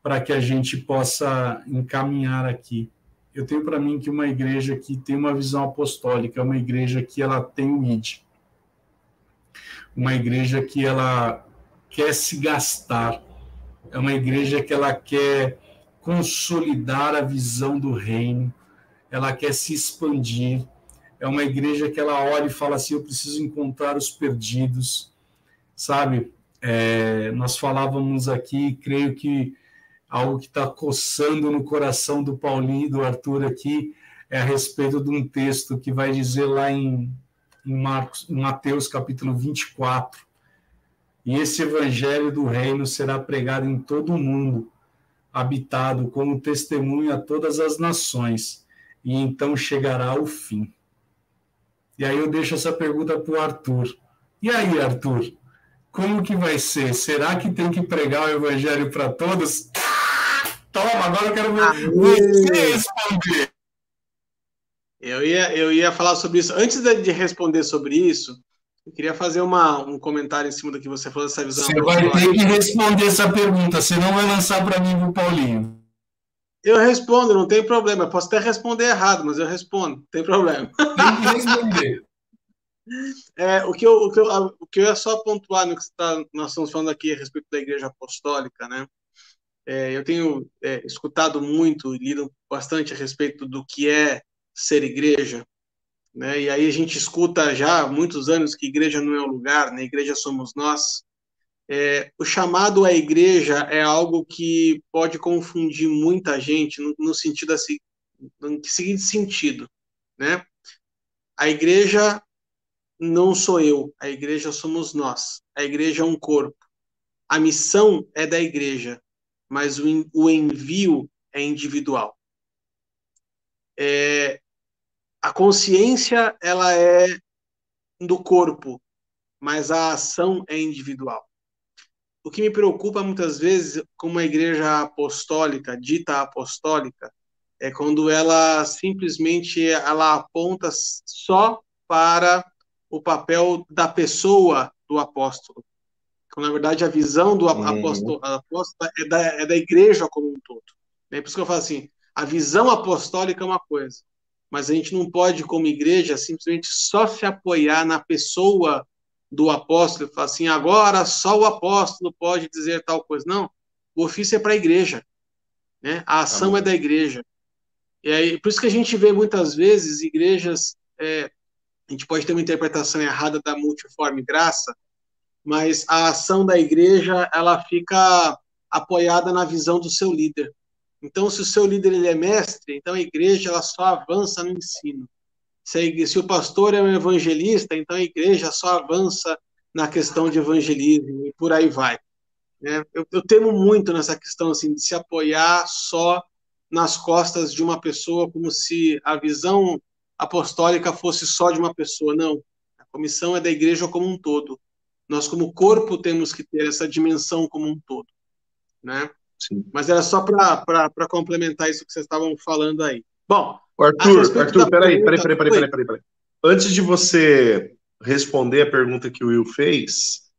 Speaker 3: para que a gente possa encaminhar aqui. Eu tenho para mim que uma igreja que tem uma visão apostólica é uma igreja que ela tem o ID uma igreja que ela quer se gastar, é uma igreja que ela quer consolidar a visão do reino, ela quer se expandir. É uma igreja que ela olha e fala assim: eu preciso encontrar os perdidos, sabe? É, nós falávamos aqui, creio que algo que está coçando no coração do Paulinho e do Arthur aqui é a respeito de um texto que vai dizer lá em, em, Marcos, em Mateus capítulo 24. E esse evangelho do reino será pregado em todo o mundo, habitado como testemunho a todas as nações, e então chegará o fim. E aí eu deixo essa pergunta para o Arthur. E aí, Arthur, como que vai ser? Será que tem que pregar o evangelho para todos? Toma, agora eu quero ver você responder.
Speaker 1: Eu ia, eu ia falar sobre isso. Antes de responder sobre isso, eu queria fazer uma, um comentário em cima do que você falou dessa visão.
Speaker 3: Você vai ter que responder essa pergunta, você não vai lançar para mim o Paulinho.
Speaker 1: Eu respondo, não tem problema. Eu posso até responder errado, mas eu respondo, não tem problema. Tem que responder. (laughs) É, o, que eu, o, que eu, o que eu ia só pontuar no que está, nós estamos falando aqui a respeito da Igreja Apostólica, né? É, eu tenho é, escutado muito e lido bastante a respeito do que é ser igreja, né? E aí a gente escuta já há muitos anos que igreja não é o lugar, né? Igreja somos nós. É, o chamado à igreja é algo que pode confundir muita gente no, no sentido assim, no seguinte sentido, né? A igreja não sou eu, a igreja somos nós. A igreja é um corpo. A missão é da igreja, mas o, o envio é individual. É, a consciência ela é do corpo, mas a ação é individual. O que me preocupa muitas vezes com uma igreja apostólica, dita apostólica, é quando ela simplesmente ela aponta só para o papel da pessoa do apóstolo. Então, na verdade, a visão do uhum. apóstolo, apóstolo é, da, é da igreja como um todo. É por isso que eu falo assim, a visão apostólica é uma coisa, mas a gente não pode, como igreja, simplesmente só se apoiar na pessoa do apóstolo e falar assim, agora só o apóstolo pode dizer tal coisa. Não, o ofício é para a igreja, né? a ação é da igreja. E aí, por isso que a gente vê muitas vezes igrejas é, a gente pode ter uma interpretação errada da multiforme graça, mas a ação da igreja ela fica apoiada na visão do seu líder. Então, se o seu líder ele é mestre, então a igreja ela só avança no ensino. Se, se o pastor é um evangelista, então a igreja só avança na questão de evangelismo e por aí vai. É, eu, eu temo muito nessa questão assim de se apoiar só nas costas de uma pessoa, como se a visão apostólica fosse só de uma pessoa, não. A comissão é da igreja como um todo. Nós, como corpo, temos que ter essa dimensão como um todo. Né? Sim. Mas era só para complementar isso que vocês estavam falando aí. Bom.
Speaker 4: Arthur, Arthur, peraí, peraí, peraí, peraí, peraí, peraí. Antes de você responder a pergunta que o Will fez,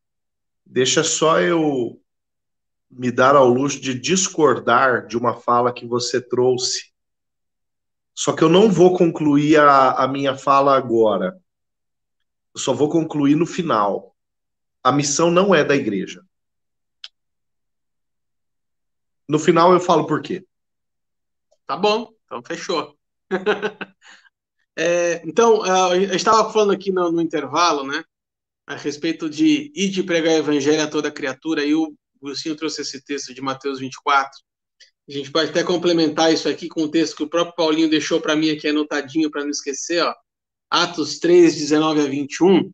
Speaker 4: deixa só eu me dar ao luxo de discordar de uma fala que você trouxe só que eu não vou concluir a, a minha fala agora. Eu só vou concluir no final. A missão não é da igreja. No final eu falo por quê.
Speaker 1: Tá bom, então fechou. (laughs) é, então, gente estava falando aqui no, no, intervalo, né, a respeito de ir de pregar o evangelho a toda criatura, e o Wilson trouxe esse texto de Mateus 24, a gente pode até complementar isso aqui com o texto que o próprio Paulinho deixou para mim aqui anotadinho para não esquecer, ó. Atos 3, 19 a 21.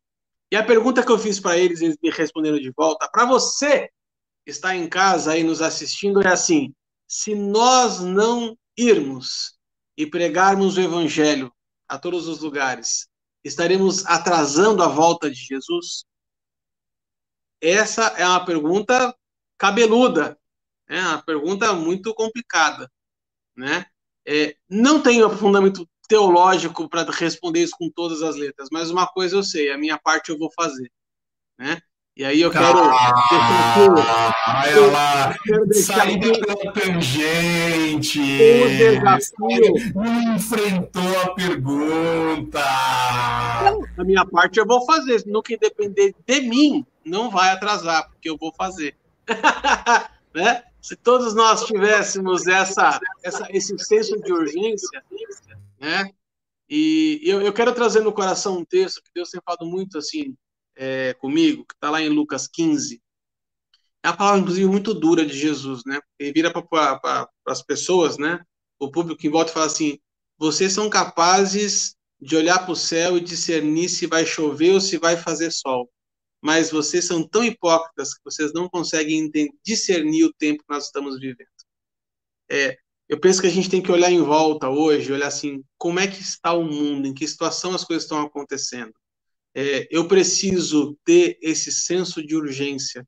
Speaker 1: E a pergunta que eu fiz para eles, eles me responderam de volta. Para você que está em casa aí nos assistindo, é assim: se nós não irmos e pregarmos o evangelho a todos os lugares, estaremos atrasando a volta de Jesus? Essa é uma pergunta cabeluda, é uma pergunta muito complicada, né? É, não tenho aprofundamento teológico para responder isso com todas as letras, mas uma coisa eu sei, a minha parte eu vou fazer, né? E aí eu quero
Speaker 3: ah, deixar lá, saída pela tangente. O desafio não enfrentou a pergunta.
Speaker 1: A minha parte eu vou fazer, no que depender de mim, não vai atrasar, porque eu vou fazer. (laughs) né? Se todos nós tivéssemos essa, essa, esse senso de urgência, né? E eu, eu quero trazer no coração um texto que Deus tem falado muito assim é, comigo, que está lá em Lucas 15. É uma palavra, inclusive, muito dura de Jesus, né? Ele vira para pra, as pessoas, né? O público em volta fala assim: vocês são capazes de olhar para o céu e discernir se vai chover ou se vai fazer sol. Mas vocês são tão hipócritas que vocês não conseguem discernir o tempo que nós estamos vivendo. É, eu penso que a gente tem que olhar em volta hoje, olhar assim, como é que está o mundo, em que situação as coisas estão acontecendo. É, eu preciso ter esse senso de urgência,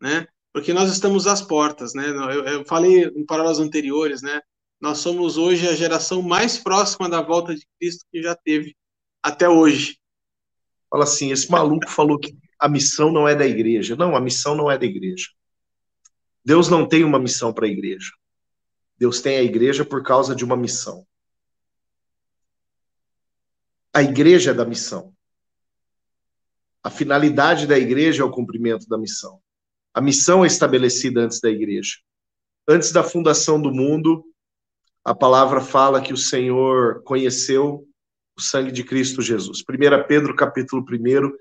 Speaker 1: né? Porque nós estamos às portas, né? Eu, eu falei em palavras anteriores, né? Nós somos hoje a geração mais próxima da volta de Cristo que já teve até hoje.
Speaker 4: Fala assim, esse maluco falou que a missão não é da igreja. Não, a missão não é da igreja. Deus não tem uma missão para a igreja. Deus tem a igreja por causa de uma missão. A igreja é da missão. A finalidade da igreja é o cumprimento da missão. A missão é estabelecida antes da igreja. Antes da fundação do mundo, a palavra fala que o Senhor conheceu o sangue de Cristo Jesus. 1 Pedro, capítulo 1,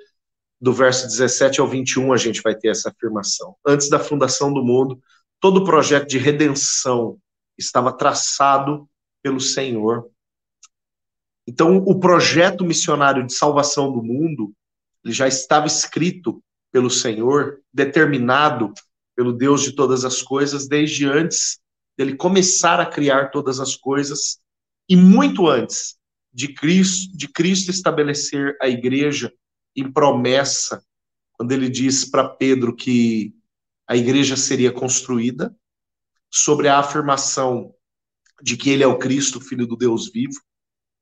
Speaker 4: do verso 17 ao 21, a gente vai ter essa afirmação. Antes da fundação do mundo, todo o projeto de redenção estava traçado pelo Senhor. Então, o projeto missionário de salvação do mundo, ele já estava escrito pelo Senhor, determinado pelo Deus de todas as coisas, desde antes dele começar a criar todas as coisas, e muito antes de Cristo, de Cristo estabelecer a igreja em promessa, quando ele diz para Pedro que a igreja seria construída, sobre a afirmação de que ele é o Cristo, filho do Deus vivo,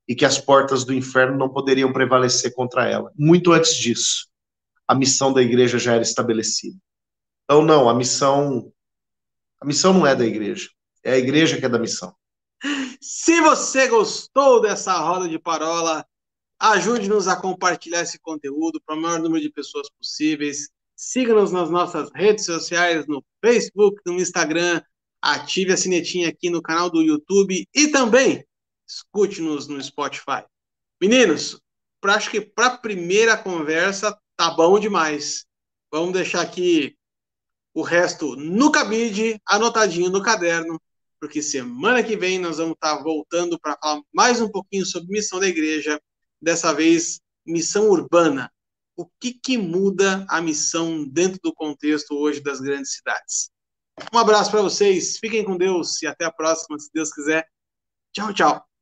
Speaker 4: e que as portas do inferno não poderiam prevalecer contra ela. Muito antes disso, a missão da igreja já era estabelecida. Então, não, a missão a missão não é da igreja, é a igreja que é da missão.
Speaker 1: Se você gostou dessa roda de parola, ajude-nos a compartilhar esse conteúdo para o maior número de pessoas possíveis. Siga-nos nas nossas redes sociais, no Facebook, no Instagram, ative a sinetinha aqui no canal do YouTube e também escute-nos no Spotify. Meninos, pra, acho que para a primeira conversa tá bom demais. Vamos deixar aqui o resto no cabide, anotadinho no caderno, porque semana que vem nós vamos estar tá voltando para falar mais um pouquinho sobre missão da igreja, dessa vez missão urbana. O que, que muda a missão dentro do contexto hoje das grandes cidades? Um abraço para vocês, fiquem com Deus e até a próxima, se Deus quiser. Tchau, tchau.